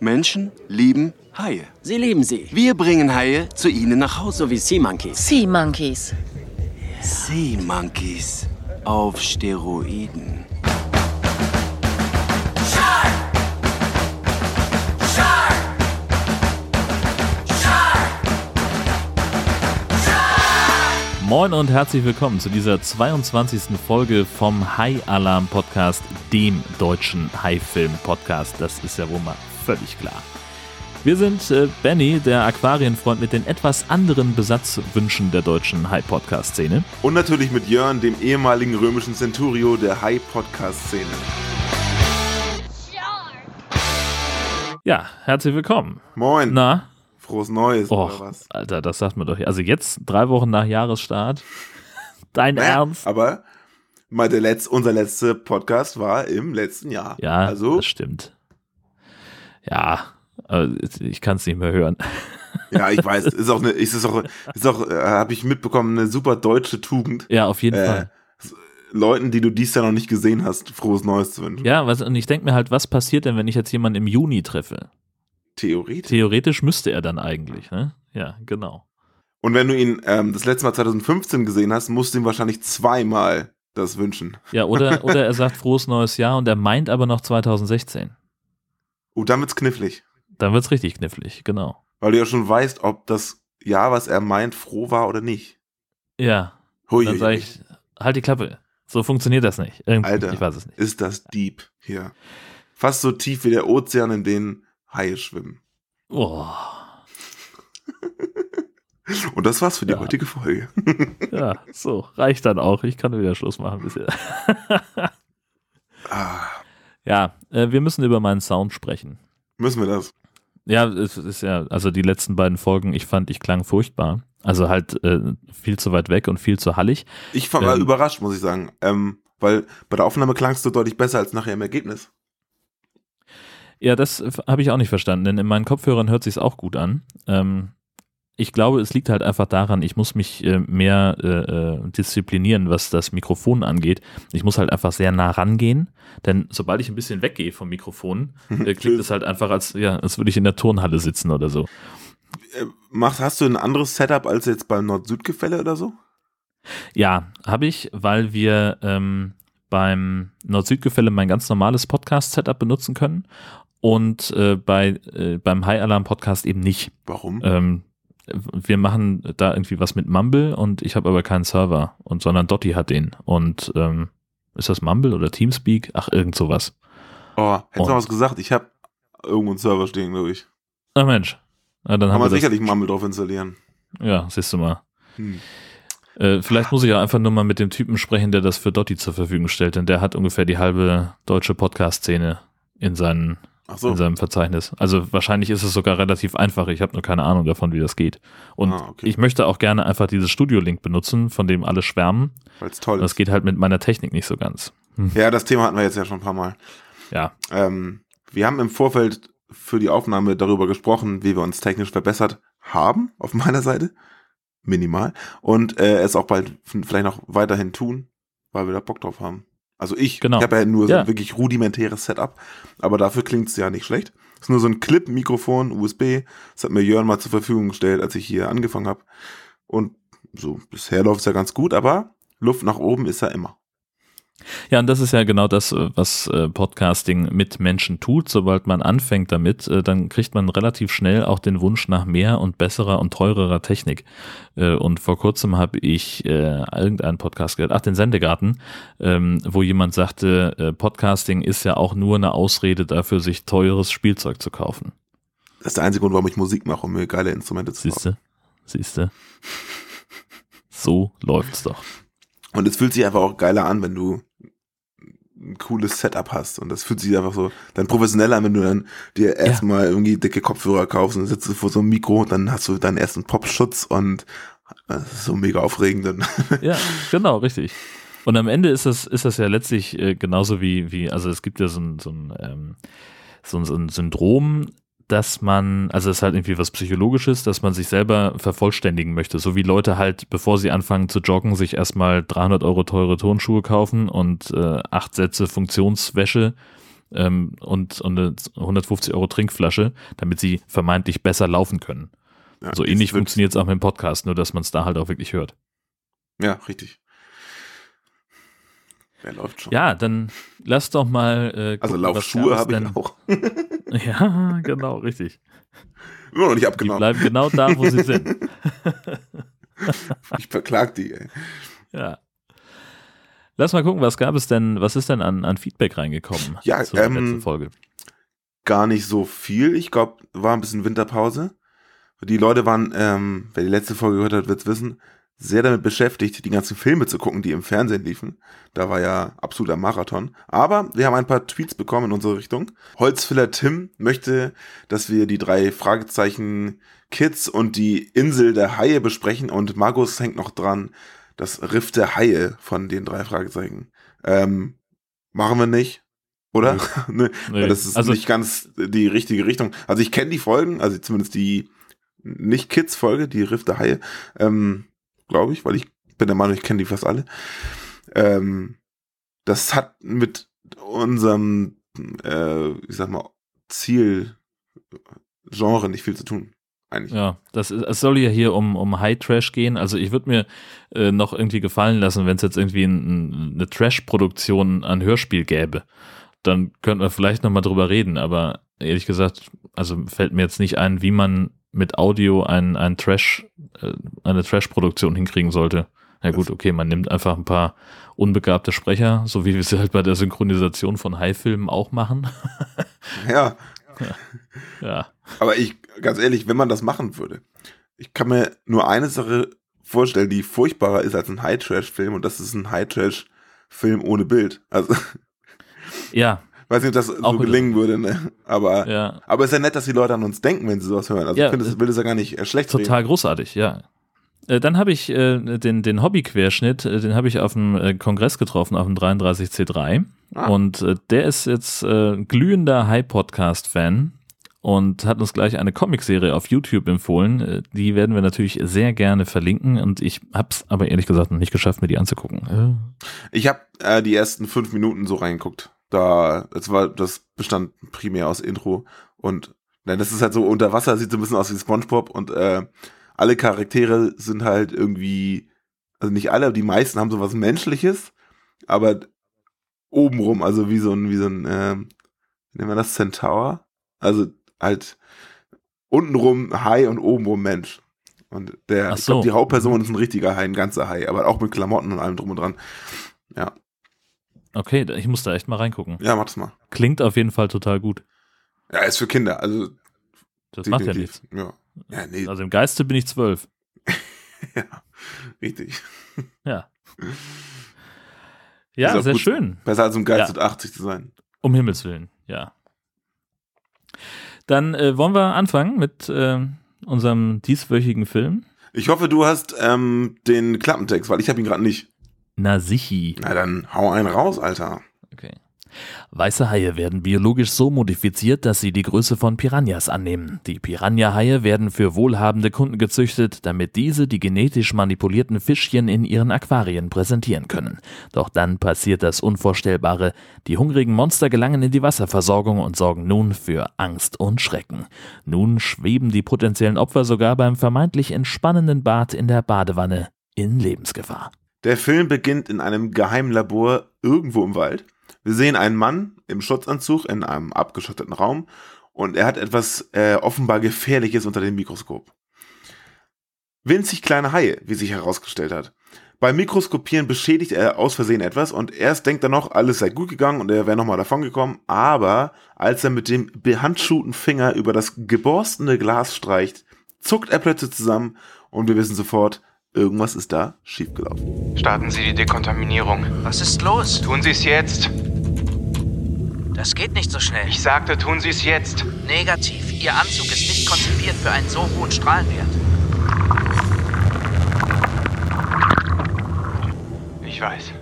Menschen lieben Haie. Sie lieben sie. Wir bringen Haie zu Ihnen nach Hause. So wie Sea Monkeys. Sea Monkeys. Sea Monkeys auf Steroiden. Moin und herzlich willkommen zu dieser 22. Folge vom High Alarm Podcast, dem deutschen High-Film-Podcast. Das ist ja wohl mal völlig klar. Wir sind äh, Benny, der Aquarienfreund mit den etwas anderen Besatzwünschen der deutschen High-Podcast-Szene. Und natürlich mit Jörn, dem ehemaligen römischen Centurio der High-Podcast-Szene. Ja, herzlich willkommen. Moin. Na? Frohes Neues Och, oder was? Alter, das sagt man doch. Also jetzt, drei Wochen nach Jahresstart. Dein Naja, Ernst? Aber mal der Letz-, unser letzter Podcast war im letzten Jahr. Ja, Also, das stimmt. Ja, äh, ich kann es nicht mehr hören. ja, ich weiß, ist auch eine, ist es auch, ist auch, äh, habe ich mitbekommen, eine super deutsche Tugend. Ja, auf jeden Äh, Fall. Leuten, die du dies Jahr noch nicht gesehen hast, frohes Neues zu wünschen. Ja, was, und ich denke mir halt, was passiert denn, wenn ich jetzt jemanden im Juni treffe? Theoretisch. Theoretisch müsste er dann eigentlich, ne? Ja, genau. Und wenn du ihn ähm, das letzte Mal 2015 gesehen hast, musst du ihm wahrscheinlich zweimal das wünschen. Ja, oder, oder er sagt frohes neues Jahr und er meint aber noch 2016. Oh, dann wird's knifflig. Dann wird's richtig knifflig, genau. Weil du ja schon weißt, ob das Jahr, was er meint, froh war oder nicht. Ja, Hui, dann sage hui. ich, halt die Klappe. So funktioniert das nicht. Irgendwie, Alter. ich weiß es nicht. ist das deep hier. Fast so tief wie der Ozean, in den Haie schwimmen. Oh, Und das war's für die Ja. heutige Folge. ja, so, reicht dann auch. Ich kann wieder Schluss machen bisher. Ja, äh, wir müssen über meinen Sound sprechen. müssen wir das? Ja, es ist ja, also die letzten beiden Folgen, ich fand, ich klang furchtbar. Also halt äh, viel zu weit weg und viel zu hallig. Ich war Ähm. überrascht, muss ich sagen. Ähm, weil bei der Aufnahme klangst du deutlich besser als nachher im Ergebnis. Ja, das habe ich auch nicht verstanden, denn in meinen Kopfhörern hört sich auch gut an. Ähm, ich glaube, es liegt halt einfach daran, ich muss mich äh, mehr äh, äh, disziplinieren, was das Mikrofon angeht. Ich muss halt einfach sehr nah rangehen, denn sobald ich ein bisschen weggehe vom Mikrofon, äh, klingt es halt einfach, als, ja, als würde ich in der Turnhalle sitzen oder so. Äh, machst, hast du ein anderes Setup als jetzt beim Nord-Süd-Gefälle oder so? Ja, habe ich, weil wir ähm, beim Nord-Süd-Gefälle mein ganz normales Podcast-Setup benutzen können und äh, bei, beim High Alarm Podcast eben nicht. Warum? Ähm, wir machen da irgendwie was mit Mumble und ich habe aber keinen Server und sondern Dotti hat den und ähm, ist das Mumble oder Teamspeak? Ach, irgend sowas. oh, hättest du was gesagt? Ich habe irgendwo einen Server stehen, glaube ich. Ach Mensch. Na, dann Kann haben man wir sicherlich Mumble drauf installieren. Ja, siehst du mal. Hm. Äh, vielleicht muss ich auch einfach nur mal mit dem Typen sprechen, der das für Dotti zur Verfügung stellt, denn der hat ungefähr die halbe deutsche Podcast-Szene in, seinen, so. in seinem Verzeichnis. Also wahrscheinlich ist es sogar relativ einfach. Ich habe nur keine Ahnung davon, wie das geht. Und Ah, okay. ich möchte auch gerne einfach dieses Studio-Link benutzen, von dem alle schwärmen. Weil's toll Das ist. geht halt mit meiner Technik nicht so ganz. Ja, das Thema hatten wir jetzt ja schon ein paar Mal. Ja, Ähm, wir haben im Vorfeld für die Aufnahme darüber gesprochen, wie wir uns technisch verbessert haben, auf meiner Seite. Minimal. Und äh, es auch bald vielleicht noch weiterhin tun, weil wir da Bock drauf haben. Also ich, Genau. ich habe ja nur so Ja. ein wirklich rudimentäres Setup, aber dafür klingt es ja nicht schlecht. ist nur so ein Clip-Mikrofon, USB. Das hat mir Jörn mal zur Verfügung gestellt, als ich hier angefangen habe. Und so, bisher läuft es ja ganz gut, aber Luft nach oben ist ja immer. Ja, und das ist ja genau das, äh, was äh, Podcasting mit Menschen tut. Sobald man anfängt damit, äh, dann kriegt man relativ schnell auch den Wunsch nach mehr und besserer und teurerer Technik. Und vor kurzem habe ich irgendeinen Podcast gehört, ach, den Sendegarten, ähm, wo jemand sagte, Podcasting ist ja auch nur eine Ausrede dafür, sich teures Spielzeug zu kaufen. Das ist der einzige Grund, warum ich Musik mache, um mir geile Instrumente zu kaufen. Siehste? Siehste? So läuft's doch. Und es fühlt sich einfach auch geiler an, wenn du ein cooles Setup hast. Und das fühlt sich einfach so dann professioneller an, wenn du dann dir erstmal irgendwie dicke Kopfhörer kaufst und sitzt du vor so einem Mikro und dann hast du deinen ersten Popschutz und das ist so mega aufregend. Ja, genau, richtig. Und am Ende ist das, ist das ja letztlich äh, genauso wie, wie, also es gibt ja so ein, so ein, ähm, so ein, so ein Syndrom, dass man, also es ist halt irgendwie was Psychologisches, dass man sich selber vervollständigen möchte. So wie Leute halt, bevor sie anfangen zu joggen, sich erstmal 300 Euro teure Turnschuhe kaufen und äh, acht Sätze Funktionswäsche ähm, und, und eine 150 Euro Trinkflasche, damit sie vermeintlich besser laufen können. Ja, so ähnlich funktioniert es auch mit dem Podcast, nur dass man es da halt auch wirklich hört. Ja, richtig. Der läuft schon. Ja, dann lass doch mal. Äh, also gucken, was Laufschuhe es habe ich auch. Ja, genau, richtig. Immer noch nicht Die abgenommen. bleiben genau da, wo sie sind. Ich verklag die, ey. Ja. Lass mal gucken, was gab es denn, was ist denn an, an Feedback reingekommen Ja, zur ähm, letzten Folge? Gar nicht so viel. Ich glaube, war ein bisschen Winterpause. Die Leute waren, ähm, wer die letzte Folge gehört hat, wird's wissen, sehr damit beschäftigt, die ganzen Filme zu gucken, die im Fernsehen liefen. Da war ja absoluter Marathon. Aber wir haben ein paar Tweets bekommen in unsere Richtung. Holzfiller Tim möchte, dass wir die drei Fragezeichen Kids und die Insel der Haie besprechen und Markus hängt noch dran, das Riff der Haie von den drei Fragezeichen. Ähm, machen wir nicht, oder? ne, Nee, weil das ist also, nicht ganz die richtige Richtung. Also ich kenne die Folgen, also zumindest die nicht Kids-Folge, die Riff der Haie, ähm, glaube ich, weil ich bin der Meinung, ich kenne die fast alle. Ähm, das hat mit unserem, äh, ich sag mal, Ziel, Genre nicht viel zu tun. Eigentlich. ja, das ist, es soll ja hier um, um High Trash gehen. Also ich würde mir äh, noch irgendwie gefallen lassen, wenn es jetzt irgendwie ein, ein, eine Trash-Produktion an Hörspiel gäbe. Dann könnten wir vielleicht nochmal drüber reden, aber ehrlich gesagt, also fällt mir jetzt nicht ein, wie man mit Audio ein, ein Trash, äh, eine Trash-Produktion hinkriegen sollte. Ja gut, okay, man nimmt einfach ein paar unbegabte Sprecher, so wie wir sie halt bei der Synchronisation von High-Filmen auch machen. Ja, ja. aber ich, ganz ehrlich, wenn man das machen würde, ich kann mir nur eine Sache vorstellen, die furchtbarer ist als ein High-Trash-Film und das ist ein High-Trash-Film ohne Bild. Also, Ja, weiß nicht, ob das Auch so gelingen würde, ne? Aber, ja. aber es ist ja nett, dass die Leute an uns denken, wenn sie sowas hören. Also Ja, ich finde, das will das ja gar nicht äh, schlecht reden. Total großartig, ja. Äh, Dann habe ich äh, den, den Hobby-Querschnitt, äh, den habe ich auf dem äh, Kongress getroffen, auf dem 33C3. Ah. Und äh, der ist jetzt äh, glühender High-Podcast-Fan und hat uns gleich eine Comicserie auf YouTube empfohlen. Äh, Die werden wir natürlich sehr gerne verlinken und ich habe es aber ehrlich gesagt noch nicht geschafft, mir die anzugucken. Ich habe äh, die ersten fünf Minuten so reingeguckt. Da, das war, das bestand primär aus Intro und nein, das ist halt so unter Wasser, sieht so ein bisschen aus wie SpongeBob und äh, alle Charaktere sind halt irgendwie, also nicht alle, aber die meisten haben so was Menschliches, aber obenrum, also wie so ein, wie so ein, wie nennen wir das, Centaur? Also halt untenrum Hai und obenrum Mensch. Und der, Ach ich glaube, so. die Hauptperson ist ein richtiger Hai, ein ganzer Hai, aber auch mit Klamotten und allem drum und dran. Ja, Okay, ich muss da echt mal reingucken. ja, mach das mal. Klingt auf jeden Fall total gut. Ja, ist für Kinder, also Das macht ja nichts. Ja. Ja, nee, Also im Geiste bin ich zwölf. ja, richtig. Ja. Ja, sehr gut. schön. Besser als um Geist Ja. mit 80 zu sein. Um Himmels Willen, ja. Dann äh, wollen wir anfangen mit äh, unserem dieswöchigen Film. Ich hoffe, du hast ähm, den Klappentext, weil ich habe ihn gerade nicht. Na sichi. Na dann hau einen raus, Alter. Okay. Weiße Haie werden biologisch so modifiziert, dass sie die Größe von Piranhas annehmen. Die Piranha-Haie werden für wohlhabende Kunden gezüchtet, damit diese die genetisch manipulierten Fischchen in ihren Aquarien präsentieren können. Doch dann passiert das Unvorstellbare. Die hungrigen Monster gelangen in die Wasserversorgung und sorgen nun für Angst und Schrecken. Nun schweben die potenziellen Opfer sogar beim vermeintlich entspannenden Bad in der Badewanne in Lebensgefahr. Der Film beginnt in einem geheimen Labor irgendwo im Wald. Wir sehen einen Mann im Schutzanzug in einem abgeschotteten Raum und er hat etwas äh, offenbar Gefährliches unter dem Mikroskop. Winzig kleine Haie, wie sich herausgestellt hat. Beim Mikroskopieren beschädigt er aus Versehen etwas und erst denkt er noch, alles sei gut gegangen und er wäre nochmal davongekommen, aber als er mit dem behandschuhten Finger über das geborstene Glas streicht, zuckt er plötzlich zusammen und wir wissen sofort, irgendwas ist da schiefgelaufen. Starten Sie die Dekontaminierung. Was ist los? Tun Sie es jetzt. Das geht nicht so schnell. Ich sagte, tun Sie es jetzt. Negativ. Ihr Anzug ist nicht konzipiert für einen so hohen Strahlenwert. Ich weiß.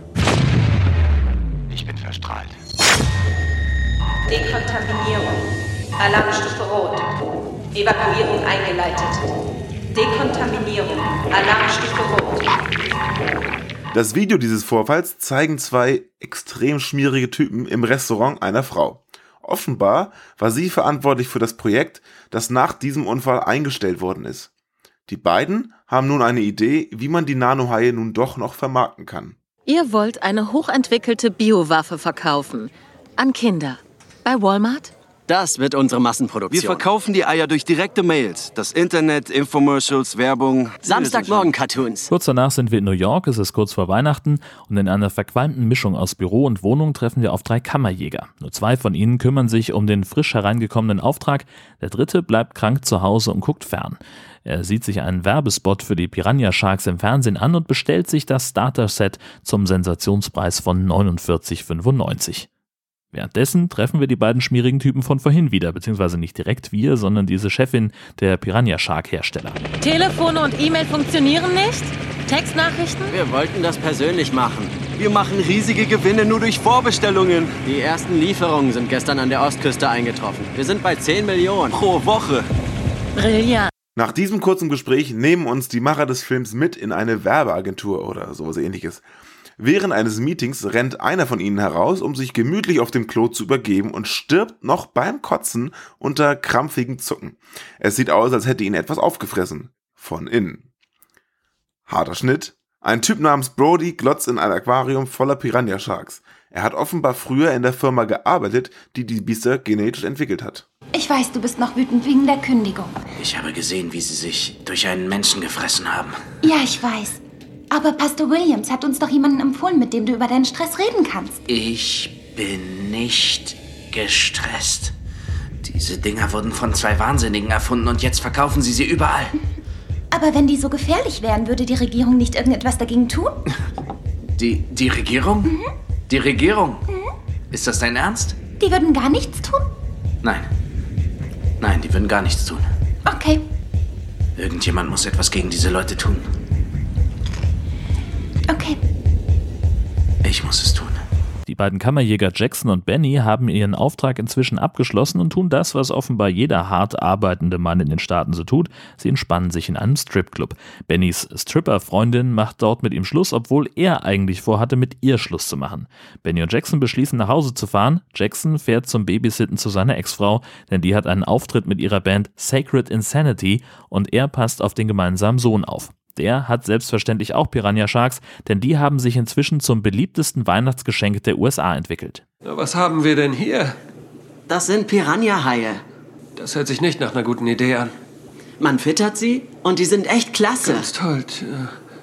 Ich bin verstrahlt. Dekontaminierung. Alarmstufe Rot. Evakuierung eingeleitet. Dekontaminierung. Alarmstufe Rot. Das Video dieses Vorfalls zeigen zwei extrem schmierige Typen im Restaurant einer Frau. Offenbar war sie verantwortlich für das Projekt, das nach diesem Unfall eingestellt worden ist. Die beiden haben nun eine Idee, wie man die Nanohaie nun doch noch vermarkten kann. Ihr wollt eine hochentwickelte Biowaffe verkaufen. An Kinder. Bei Walmart? Das wird unsere Wir Massenproduktion. verkaufen die Eier durch direkte Mails, das Internet, Infomercials, Werbung. Samstagmorgen-Cartoons. Kurz danach sind wir in New York, es ist kurz vor Weihnachten und in einer verqualmten Mischung aus Büro und Wohnung treffen wir auf drei Kammerjäger. Nur zwei von ihnen kümmern sich um den frisch hereingekommenen Auftrag, der dritte bleibt krank zu Hause und guckt fern. Er sieht sich einen Werbespot für die Piranha Sharks im Fernsehen an und bestellt sich das Starter-Set zum Sensationspreis von 49,95. Währenddessen treffen wir die beiden schmierigen Typen von vorhin wieder, beziehungsweise nicht direkt wir, sondern diese Chefin der Piranha Shark Hersteller. Telefone und E-Mail funktionieren nicht? Textnachrichten? Wir wollten das persönlich machen. Wir machen riesige Gewinne nur durch Vorbestellungen. Die ersten Lieferungen sind gestern an der Ostküste eingetroffen. Wir sind bei 10 Millionen. Pro Woche. Brillant. Nach diesem kurzen Gespräch nehmen uns die Macher des Films mit in eine Werbeagentur oder sowas ähnliches. Während eines Meetings rennt einer von ihnen heraus, um sich gemütlich auf dem Klo zu übergeben und stirbt noch beim Kotzen unter krampfigen Zucken. Es sieht aus, als hätte ihn etwas aufgefressen. Von innen. Harter Schnitt. Ein Typ namens Brody glotzt in ein Aquarium voller Piranha Sharks. Er hat offenbar früher in der Firma gearbeitet, die die Biester genetisch entwickelt hat. Ich weiß, du bist noch wütend wegen der Kündigung. Ich habe gesehen, wie sie sich durch einen Menschen gefressen haben. Ja, ich weiß. Aber Pastor Williams hat uns doch jemanden empfohlen, mit dem du über deinen Stress reden kannst. Ich bin nicht gestresst. Diese Dinger wurden von zwei Wahnsinnigen erfunden und jetzt verkaufen sie sie überall. Aber wenn die so gefährlich wären, würde die Regierung nicht irgendetwas dagegen tun? Die, die Regierung? Die Regierung? Ist das dein Ernst? Die würden gar nichts tun? Nein. Nein, die würden gar nichts tun. Okay. Irgendjemand muss etwas gegen diese Leute tun. Okay. Ich muss es tun. Die beiden Kammerjäger Jackson und Benny haben ihren Auftrag inzwischen abgeschlossen und tun das, was offenbar jeder hart arbeitende Mann in den Staaten so tut. Sie entspannen sich in einem Stripclub. Bennys Stripper-Freundin macht dort mit ihm Schluss, obwohl er eigentlich vorhatte, mit ihr Schluss zu machen. Benny und Jackson beschließen, nach Hause zu fahren. Jackson fährt zum Babysitten zu seiner Ex-Frau, denn die hat einen Auftritt mit ihrer Band Sacred Insanity und er passt auf den gemeinsamen Sohn auf. Der hat selbstverständlich auch Piranha Sharks, denn die haben sich inzwischen zum beliebtesten Weihnachtsgeschenk der USA entwickelt. Na, Was haben wir denn hier? Das sind Piranha-Haie. Das hört sich nicht nach einer guten Idee an. Man füttert sie und die sind echt klasse. Ganz toll.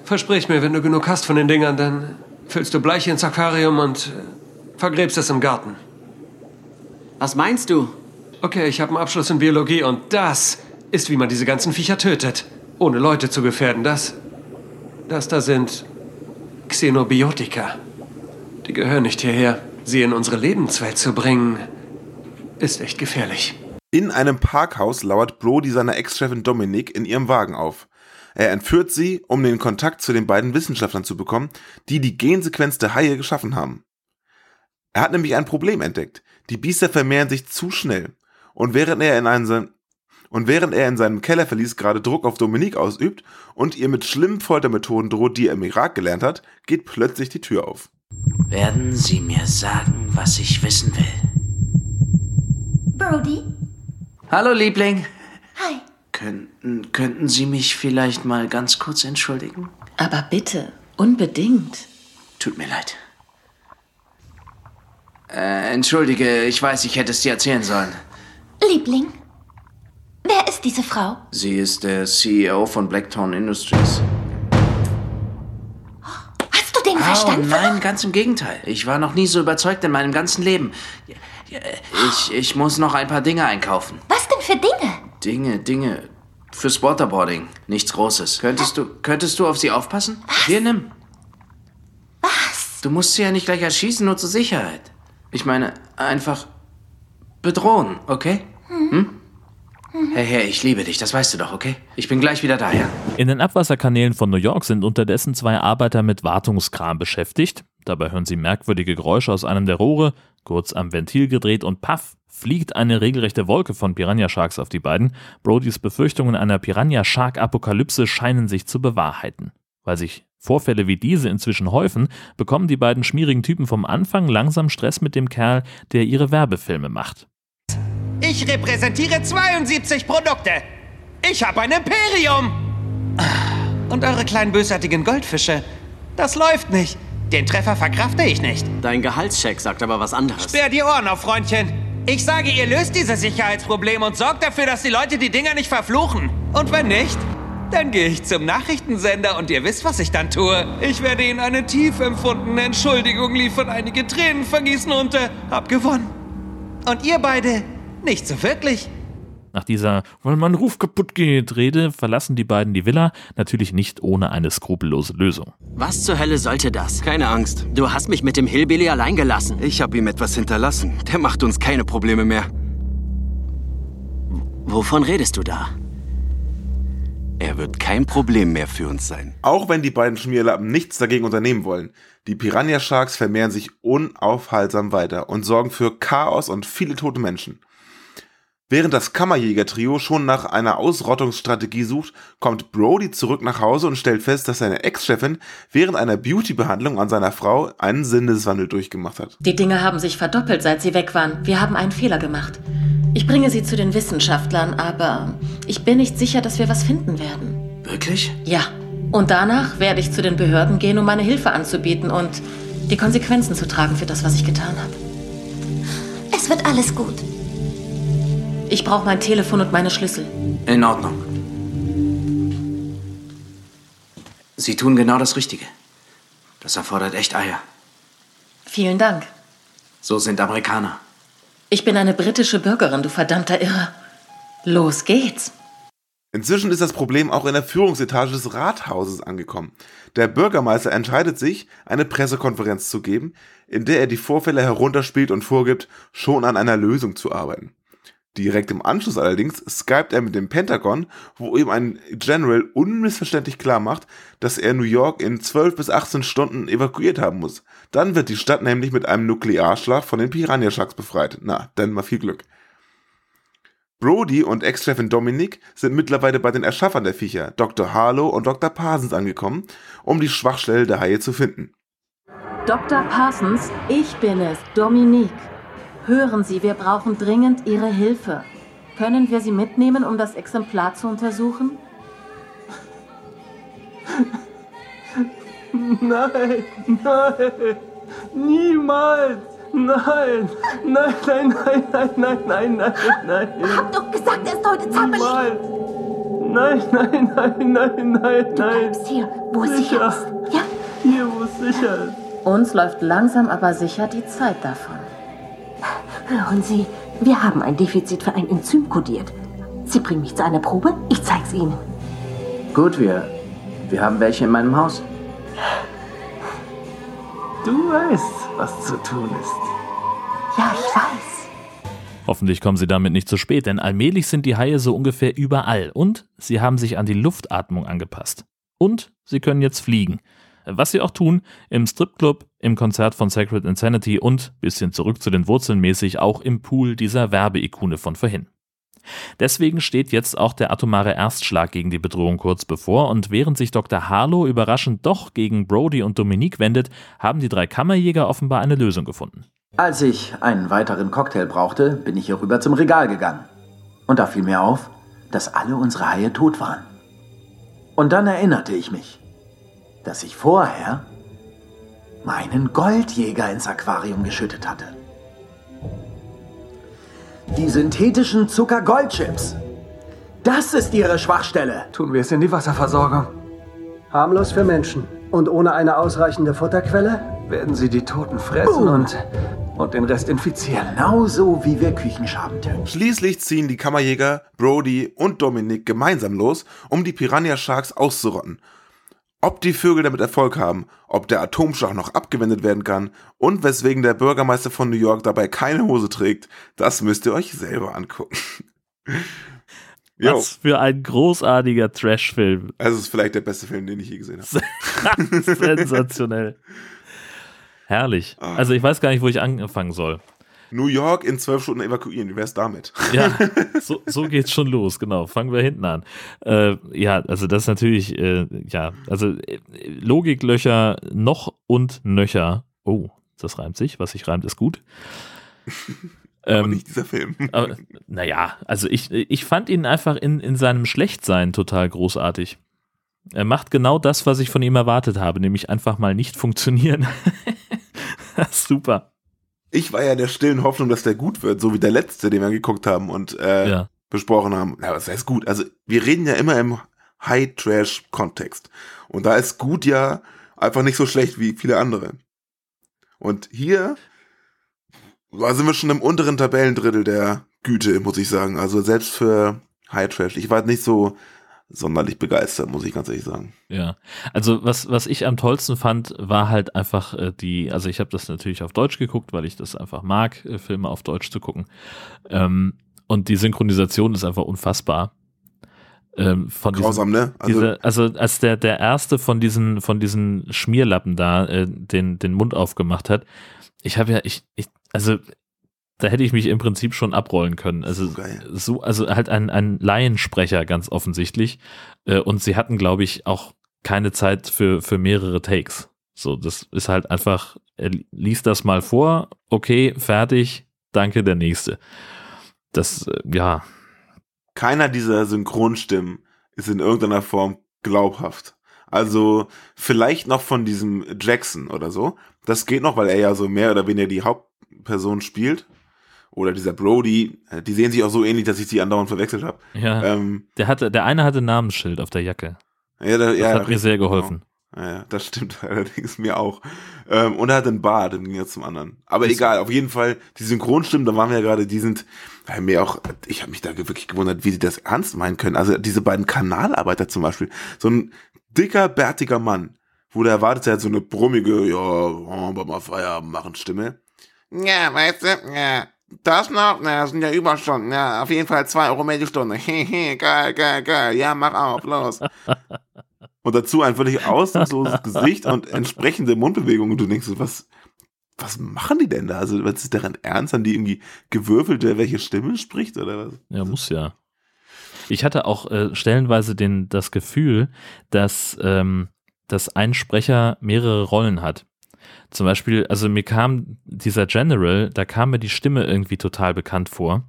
Versprich mir, wenn du genug hast von den Dingern, dann füllst du Bleiche ins Aquarium und äh, vergräbst es im Garten. Was meinst du? Okay, ich habe einen Abschluss in Biologie und das ist, wie man diese ganzen Viecher tötet. Ohne Leute zu gefährden. Das. Das da sind Xenobiotika. Die gehören nicht hierher. Sie in unsere Lebenswelt zu bringen, ist echt gefährlich. In einem Parkhaus lauert Brody seiner Ex-Chefin Dominic in ihrem Wagen auf. Er entführt sie, um den Kontakt zu den beiden Wissenschaftlern zu bekommen, die die Gensequenz der Haie geschaffen haben. Er hat nämlich ein Problem entdeckt. Die Biester vermehren sich zu schnell. Und während er in einen, und während er in seinem Kellerverlies gerade Druck auf Dominique ausübt und ihr mit schlimmen Foltermethoden droht, die er im Irak gelernt hat, geht plötzlich die Tür auf. Werden Sie mir sagen, was ich wissen will? Brody? Hallo, Liebling. Hi. Könnten, könnten Sie mich vielleicht mal ganz kurz entschuldigen? Aber bitte, unbedingt. Tut mir leid. Äh, entschuldige, ich weiß, ich hätte es dir erzählen sollen. Liebling? Wer ist diese Frau? Sie ist der CEO von Blackthorn Industries. Hast du den Oh Verstand nein, ganz im Gegenteil. Ich war noch nie so überzeugt in meinem ganzen Leben. Ich, ich muss noch ein paar Dinge einkaufen. Was denn für Dinge? Dinge, Dinge. Fürs Waterboarding. Nichts Großes. Könntest du, könntest du auf sie aufpassen? Hier, nimm. Was? Du musst sie ja nicht gleich erschießen, nur zur Sicherheit. Ich meine, einfach bedrohen, okay? Hm? Hey, hey, ich liebe dich, das weißt du doch, okay? Ich bin gleich wieder da, ja? In den Abwasserkanälen von New York sind unterdessen zwei Arbeiter mit Wartungskram beschäftigt. Dabei hören sie merkwürdige Geräusche aus einem der Rohre, kurz am Ventil gedreht und paff, fliegt eine regelrechte Wolke von Piranha Sharks auf die beiden. Brodys Befürchtungen einer Piranha Shark Apokalypse scheinen sich zu bewahrheiten. Weil sich Vorfälle wie diese inzwischen häufen, bekommen die beiden schmierigen Typen vom Anfang langsam Stress mit dem Kerl, der ihre Werbefilme macht. Ich repräsentiere 72 Produkte. Ich habe ein Imperium. Und eure kleinen bösartigen Goldfische. Das läuft nicht. Den Treffer verkrafte ich nicht. Dein Gehaltscheck sagt aber was anderes. Sperr die Ohren auf, Freundchen. Ich sage, ihr löst dieses Sicherheitsproblem und sorgt dafür, dass die Leute die Dinger nicht verfluchen. Und wenn nicht, dann gehe ich zum Nachrichtensender und ihr wisst, was ich dann tue. Ich werde ihnen eine tief empfundene Entschuldigung liefern, einige Tränen vergießen und äh, hab gewonnen. Und ihr beide nicht so wirklich. Nach dieser, weil mein Ruf kaputt geht, Rede verlassen die beiden die Villa, natürlich nicht ohne eine skrupellose Lösung. Was zur Hölle sollte das? Keine Angst. Du hast mich mit dem Hillbilly allein gelassen. Ich habe ihm etwas hinterlassen. Der macht uns keine Probleme mehr. Wovon redest du da? Er wird kein Problem mehr für uns sein. Auch wenn die beiden Schmierlappen nichts dagegen unternehmen wollen, die Piranha Sharks vermehren sich unaufhaltsam weiter und sorgen für Chaos und viele tote Menschen. Während das Kammerjäger-Trio schon nach einer Ausrottungsstrategie sucht, kommt Brody zurück nach Hause und stellt fest, dass seine Ex-Chefin während einer Beauty-Behandlung an seiner Frau einen Sinneswandel durchgemacht hat. Die Dinge haben sich verdoppelt, seit sie weg waren. Wir haben einen Fehler gemacht. Ich bringe sie zu den Wissenschaftlern, aber ich bin nicht sicher, dass wir was finden werden. Wirklich? Ja. Und danach werde ich zu den Behörden gehen, um meine Hilfe anzubieten und die Konsequenzen zu tragen für das, was ich getan habe. Es wird alles gut. Ich brauche mein Telefon und meine Schlüssel. In Ordnung. Sie tun genau das Richtige. Das erfordert echt Eier. Vielen Dank. So sind Amerikaner. Ich bin eine britische Bürgerin, du verdammter Irrer. Los geht's. Inzwischen ist das Problem auch in der Führungsetage des Rathauses angekommen. Der Bürgermeister entscheidet sich, eine Pressekonferenz zu geben, in der er die Vorfälle herunterspielt und vorgibt, schon an einer Lösung zu arbeiten. Direkt im Anschluss allerdings skypt er mit dem Pentagon, wo ihm ein General unmissverständlich klar macht, dass er New York in 12 bis 18 Stunden evakuiert haben muss. Dann wird die Stadt nämlich mit einem Nuklearschlag von den Piranha Sharks befreit. Na, dann mal viel Glück. Brody und Ex-Chefin Dominic sind mittlerweile bei den Erschaffern der Viecher, Dr. Harlow und Dr. Parsons angekommen, um die Schwachstelle der Haie zu finden. Dr. Parsons, ich bin es, Dominique. Hören Sie, wir brauchen dringend Ihre Hilfe. Können wir Sie mitnehmen, um das Exemplar zu untersuchen? Nein, nein, niemals. Nein, nein, nein, nein, nein, nein, nein, nein, nein. Hab doch gesagt, er ist heute zappelig. Nein, nein, nein, nein, nein, nein. Du hier, wo es sicher ist. Ja? Hier, wo es sicher ist. Uns läuft langsam aber sicher die Zeit davon. Hören Sie, wir haben ein Defizit für ein Enzym kodiert. Sie bringen mich zu einer Probe, ich zeig's Ihnen. Gut, wir, wir haben welche in meinem Haus. Du weißt, was zu tun ist. Ja, ich weiß. Hoffentlich kommen sie damit nicht zu spät, denn allmählich sind die Haie so ungefähr überall und sie haben sich an die Luftatmung angepasst. Und sie können jetzt fliegen. Was sie auch tun, im Stripclub, im Konzert von Sacred Insanity und, bisschen zurück zu den Wurzeln mäßig, auch im Pool dieser Werbeikone von vorhin. Deswegen steht jetzt auch der atomare Erstschlag gegen die Bedrohung kurz bevor und während sich Dr. Harlow überraschend doch gegen Brody und Dominique wendet, haben die drei Kammerjäger offenbar eine Lösung gefunden. Als ich einen weiteren Cocktail brauchte, bin ich hier rüber zum Regal gegangen. Und da fiel mir auf, dass alle unsere Haie tot waren. Und dann erinnerte ich mich, dass ich vorher meinen Goldjäger ins Aquarium geschüttet hatte. Die synthetischen Zucker-Goldchips. Das ist ihre Schwachstelle. Tun wir es in die Wasserversorgung. Harmlos für Menschen. Und ohne eine ausreichende Futterquelle werden sie die Toten fressen Boom. und, und den Rest infizieren. Genauso wie wir Küchenschaben töten. Schließlich ziehen die Kammerjäger, Brody und Dominic gemeinsam los, um die Piranha Sharks auszurotten. Ob die Vögel damit Erfolg haben, ob der Atomschlag noch abgewendet werden kann und weswegen der Bürgermeister von New York dabei keine Hose trägt, das müsst ihr euch selber angucken. Was für ein großartiger Trash-Film. Also es ist vielleicht der beste Film, den ich je gesehen habe. Sensationell. Herrlich. Also ich weiß gar nicht, wo ich anfangen soll. New York in zwölf Stunden evakuieren, wie wär's damit? Ja, so, so geht's schon los, genau. Fangen wir hinten an. Äh, ja, also das ist natürlich, äh, ja, also äh, Logiklöcher noch und nöcher. Oh, das reimt sich. Was sich reimt, ist gut. aber nicht dieser Film. aber, naja, also ich, ich fand ihn einfach in, in seinem Schlechtsein total großartig. Er macht genau das, was ich von ihm erwartet habe, nämlich einfach mal nicht funktionieren. Super. Ich war ja der stillen Hoffnung, dass der gut wird, so wie der letzte, den wir geguckt haben und äh, Ja. besprochen haben. Ja, was heißt gut? Also wir reden ja immer im High-Trash-Kontext. Und da ist gut ja einfach nicht so schlecht wie viele andere. Und hier da sind wir schon im unteren Tabellendrittel der Güte, muss ich sagen. Also selbst für High-Trash. Ich war nicht so sonderlich begeistert, muss ich ganz ehrlich sagen. Ja, also was, was ich am tollsten fand, war halt einfach äh, die, also ich habe das natürlich auf Deutsch geguckt, weil ich das einfach mag, äh, Filme auf Deutsch zu gucken. Ähm, und die Synchronisation ist einfach unfassbar. Ähm, von Grausam, ne? Also- diese, also als der, der erste von diesen, von diesen Schmierlappen da äh, den, den Mund aufgemacht hat, ich habe ja, ich, ich, also da hätte ich mich im Prinzip schon abrollen können. Also so, also halt ein, ein Laiensprecher ganz offensichtlich. Äh, Und sie hatten, glaube ich, auch keine Zeit für, für mehrere Takes. So, das ist halt einfach, er liest das mal vor, okay, fertig, danke, der nächste. Das, äh, ja, Keiner dieser Synchronstimmen ist in irgendeiner Form glaubhaft. Also vielleicht noch von diesem Jackson oder so. Das geht noch, weil er ja so mehr oder weniger die Hauptperson spielt. Oder dieser Brody, äh, die sehen sich auch so ähnlich, dass ich die andauernd verwechselt habe. ja. Ähm, der hatte, der eine hatte ein Namensschild auf der Jacke. Ja, da, Das ja, hat mir sehr geholfen. Genau. Ja, das stimmt allerdings mir auch. Ähm, und er hat einen Bart im Gegensatz zum anderen. Aber Das- egal, auf jeden Fall, die Synchronstimmen, da waren wir ja gerade, die sind, weil mir auch, ich habe mich da wirklich gewundert, wie sie das ernst meinen können. Also diese beiden Kanalarbeiter zum Beispiel, so ein dicker, bärtiger Mann, wo der erwartet, er hat so eine brummige, ja, wollen wir mal Feierabend machen Stimme. Ja, weißt du, ja, das noch, na, das sind ja Überstunden, ja, auf jeden Fall zwei Euro mehr die Stunde. Hehe, geil, geil, geil, ja, mach auf, los. Und dazu ein völlig ausdrucksloses Gesicht und entsprechende Mundbewegungen. Und du denkst, so, was, was machen die denn da? Also, was ist deren Ernst? Haben die irgendwie gewürfelt, wer welche Stimme spricht oder was? Ja, muss ja. Ich hatte auch äh, stellenweise den, das Gefühl, dass, ähm, dass ein Sprecher mehrere Rollen hat. Zum Beispiel, also mir kam dieser General, da kam mir die Stimme irgendwie total bekannt vor.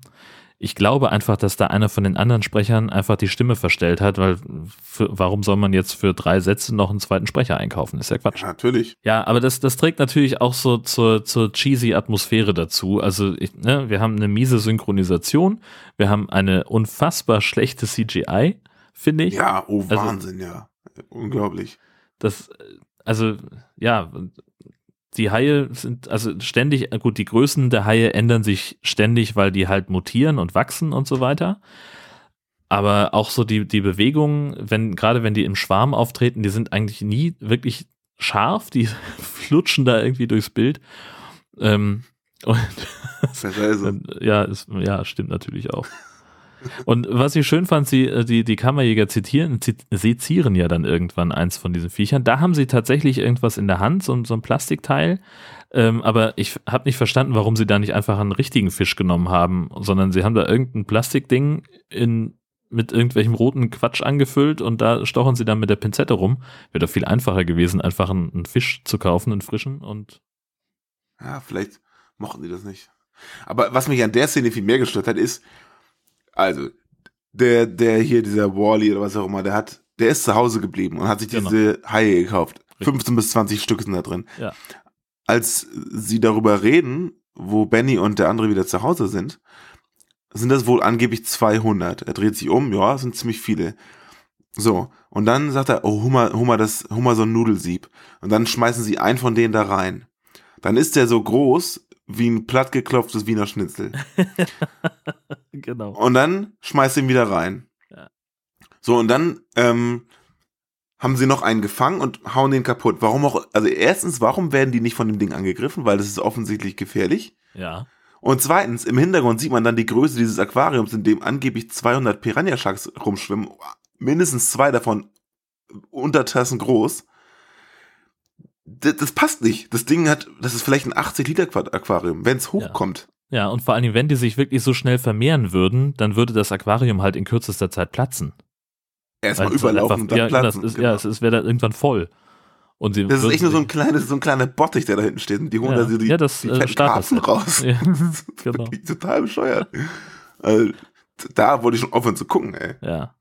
Ich glaube einfach, dass da einer von den anderen Sprechern einfach die Stimme verstellt hat, weil für, warum soll man jetzt für drei Sätze noch einen zweiten Sprecher einkaufen? Ist ja Quatsch. natürlich. Ja, aber das, das trägt natürlich auch so zur, zur cheesy Atmosphäre dazu. Also, ich, ne, wir haben eine miese Synchronisation, wir haben eine unfassbar schlechte CGI, finde ich. Ja, oh Also- Wahnsinn, ja. Unglaublich. Das, also, ja, die Haie sind also ständig, gut, die Größen der Haie ändern sich ständig, weil die halt mutieren und wachsen und so weiter. Aber auch so die, die Bewegungen, wenn, gerade wenn die im Schwarm auftreten, die sind eigentlich nie wirklich scharf, die flutschen da irgendwie durchs Bild. Ähm, und ja, ist, ja, stimmt natürlich auch. Und was ich schön fand, sie, äh, die, die Kammerjäger zitieren, zit- sezieren ja dann irgendwann eins von diesen Viechern. Da haben sie tatsächlich irgendwas in der Hand, so, ein- so ein Plastikteil. Ähm, aber ich habe nicht verstanden, warum sie da nicht einfach einen richtigen Fisch genommen haben, sondern sie haben da irgendein Plastikding in, mit irgendwelchem roten Quatsch angefüllt und da stochen sie dann mit der Pinzette rum. Wäre doch viel einfacher gewesen, einfach einen, einen Fisch zu kaufen, einen frischen und Ja, vielleicht mochten die das nicht. Aber was mich an der Szene viel mehr gestört hat, ist, also, der, der hier, dieser Wally oder was auch immer, der hat, der ist zu Hause geblieben und hat sich Genau. diese Haie gekauft. 15 bis 20 Stück sind da drin. Ja. Als sie darüber reden, wo Benny und der andere wieder zu Hause sind, sind das wohl angeblich 200. Er dreht sich um, ja, sind ziemlich viele. So, und dann sagt er, oh, hol mal, das, mal so ein Nudelsieb. Und dann schmeißen sie einen von denen da rein. Dann ist der so groß wie ein plattgeklopftes Wiener Schnitzel. genau. Und dann schmeißt ihn wieder rein. Ja. So, und dann ähm, haben sie noch einen gefangen und hauen den kaputt. Warum auch, also erstens, warum werden die nicht von dem Ding angegriffen? Weil das ist offensichtlich gefährlich. Ja. Und zweitens, im Hintergrund sieht man dann die Größe dieses Aquariums, in dem angeblich 200 Piranha-Sharks rumschwimmen. Mindestens zwei davon Untertassen groß. Das, das passt nicht. Das Ding hat, das ist vielleicht ein 80-Liter-Aquarium, wenn es hochkommt. Ja, und vor allem, wenn die sich wirklich so schnell vermehren würden, dann würde das Aquarium halt in kürzester Zeit platzen. Erstmal halt überlaufen einfach- und dann ja, platzen. Das ist, genau. Ja, es wäre dann irgendwann voll. Und sie Das ist echt nur so ein kleines, so ein kleiner Bottich, der da hinten steht. Und die holen Ja. da so die, Ja, das, die äh, Karpfen raus. Ja, Das ist genau. total bescheuert. Also, da wollte ich schon aufhören zu gucken, ey. Ja.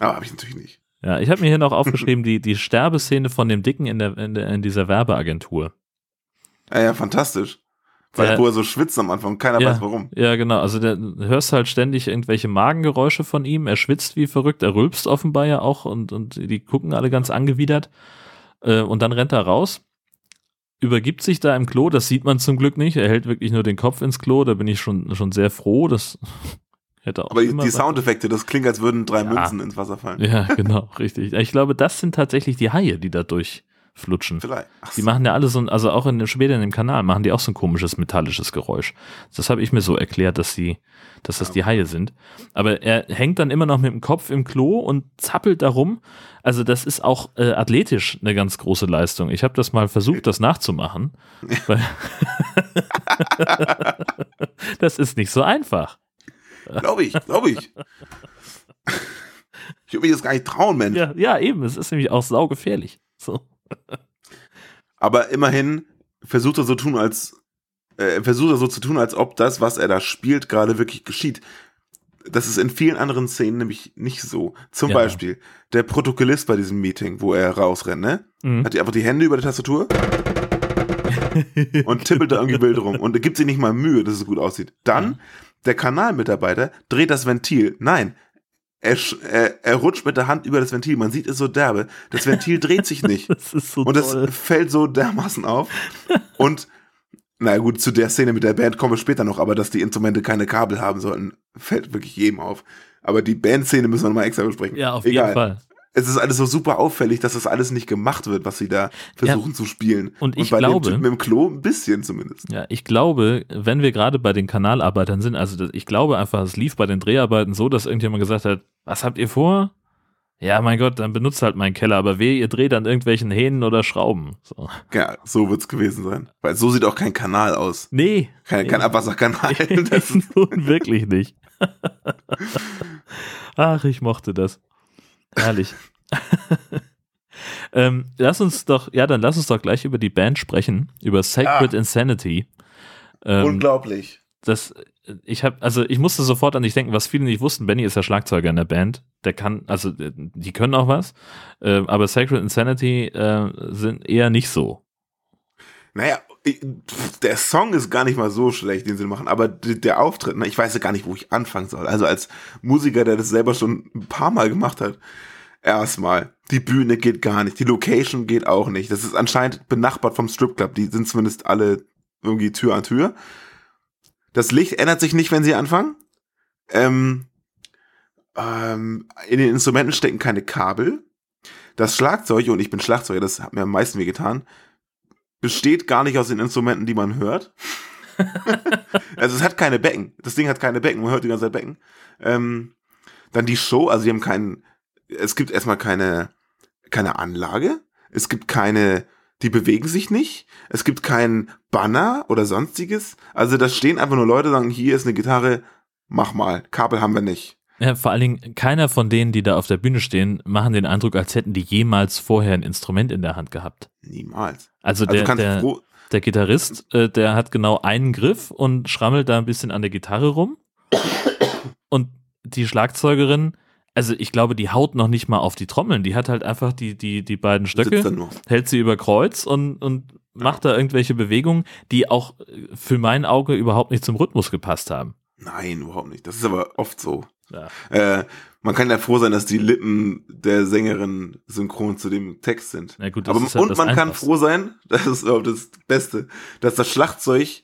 Aber habe ich natürlich nicht. Ja, ich habe mir hier noch aufgeschrieben, die, die Sterbeszene von dem Dicken in, der, in, der, in dieser Werbeagentur. Ja, ja, fantastisch. Weil Der- wo er so schwitzt am Anfang, keiner ja, weiß warum. Ja, genau. Also der du hörst halt ständig irgendwelche Magengeräusche von ihm. Er schwitzt wie verrückt, er rülpst offenbar ja auch und, und die gucken alle ganz angewidert. Äh, und dann rennt er raus, übergibt sich da im Klo, das sieht man zum Glück nicht. Er hält wirklich nur den Kopf ins Klo, da bin ich schon, schon sehr froh. Das hätte auch Aber die, Soundeffekte, das klingt, als würden drei Ja. Münzen ins Wasser fallen. Ja, genau, richtig. Ich glaube, das sind tatsächlich die Haie, die da durchflutschen. Vielleicht. Ach Die machen ja alle so ein, also auch in, später in dem Kanal machen die auch so ein komisches metallisches Geräusch. Das habe ich mir so erklärt, dass sie, dass das die Haie sind. Aber er hängt dann immer noch mit dem Kopf im Klo und zappelt da rum. Also das ist auch äh, athletisch eine ganz große Leistung. Ich habe das mal versucht, das nachzumachen. Das ist nicht so einfach. Glaube ich, glaube ich. Ich würde mich das gar nicht trauen, Mensch. Ja, ja, eben. Es ist nämlich auch saugefährlich. So. Aber immerhin versucht er so tun, als äh, versucht er so zu tun, als ob das, was er da spielt, gerade wirklich geschieht. Das ist in vielen anderen Szenen nämlich nicht so. Zum Ja. Beispiel der Protokollist bei diesem Meeting, wo er rausrennt, ne? Mhm. Hat die einfach die Hände über der Tastatur und tippelt da irgendwie wild rum und er gibt sich nicht mal Mühe, dass es gut aussieht. Dann der Kanalmitarbeiter dreht das Ventil. Nein, er, er, er rutscht mit der Hand über das Ventil. Man sieht es so derbe. Das Ventil dreht sich nicht. Das ist so und das toll. fällt so dermaßen auf. Und na gut, zu der Szene mit der Band kommen wir später noch, aber dass die Instrumente keine Kabel haben sollten, fällt wirklich jedem auf. Aber die Bandszene müssen wir nochmal extra besprechen. Ja, auf Egal. jeden Fall. Es ist alles so super auffällig, dass das alles nicht gemacht wird, was sie da versuchen zu spielen. und ich bei glaube- dem Typen im Klo ein bisschen zumindest. Ja, ich glaube, wenn wir gerade bei den Kanalarbeitern sind, also ich glaube einfach, es lief bei den Dreharbeiten so, dass irgendjemand gesagt hat, was habt ihr vor? Ja, mein Gott, dann benutzt halt meinen Keller, aber weh, ihr dreht an irgendwelchen Hähnen oder Schrauben. So. Ja, so wird's gewesen sein. Weil so sieht auch kein Kanal aus. Nee. Kein, kein Abwasserkanal. Das Nun wirklich nicht. Ach, ich mochte das. Herrlich. ähm, lass uns doch, ja, dann lass uns doch gleich über die Band sprechen, über Sacred Insanity. Ähm, unglaublich. das, ich habe, also ich musste sofort an dich denken, was viele nicht wussten. Benny ist ja Schlagzeuger in der Band. Der kann, also äh, die können auch was, äh, aber Sacred Insanity äh, sind eher nicht so. Naja, der Song ist gar nicht mal so schlecht, den sie machen, aber der Auftritt, ne, ich weiß ja gar nicht, wo ich anfangen soll. Also als Musiker, der das selber schon ein paar Mal gemacht hat, erstmal, die Bühne geht gar nicht, die Location geht auch nicht. Das ist anscheinend benachbart vom Stripclub, die sind zumindest alle irgendwie Tür an Tür. Das Licht ändert sich nicht, wenn sie anfangen. Ähm, ähm, in den Instrumenten stecken keine Kabel. Das Schlagzeug, und ich bin Schlagzeuger, das hat mir am meisten wehgetan, besteht gar nicht aus den Instrumenten, die man hört. also es hat keine Becken. Das Ding hat keine Becken, man hört die ganze Zeit Becken. Ähm, dann die Show, also die haben keinen, es gibt erstmal keine, keine Anlage, es gibt keine, die bewegen sich nicht, es gibt keinen Banner oder sonstiges. Also da stehen einfach nur Leute, sagen, hier ist eine Gitarre, mach mal, Kabel haben wir nicht. Ja, vor allen Dingen, keiner von denen, die da auf der Bühne stehen, machen den Eindruck, als hätten die jemals vorher ein Instrument in der Hand gehabt. Niemals. Also Also der, der, der Gitarrist, äh, der hat genau einen Griff und schrammelt da ein bisschen an der Gitarre rum. Und die Schlagzeugerin, also ich glaube, die haut noch nicht mal auf die Trommeln. Die hat halt einfach die, die, die beiden Stöcke, hält sie über Kreuz und, und macht da irgendwelche Bewegungen, die auch äh, für mein Auge überhaupt nicht zum Rhythmus gepasst haben. Nein, überhaupt nicht. Das ist aber oft so. Ja. Äh, man kann ja froh sein, dass die Lippen der Sängerin synchron zu dem Text sind. Na gut, aber, halt und man kann froh sein, das ist überhaupt das Beste, dass das Schlagzeug,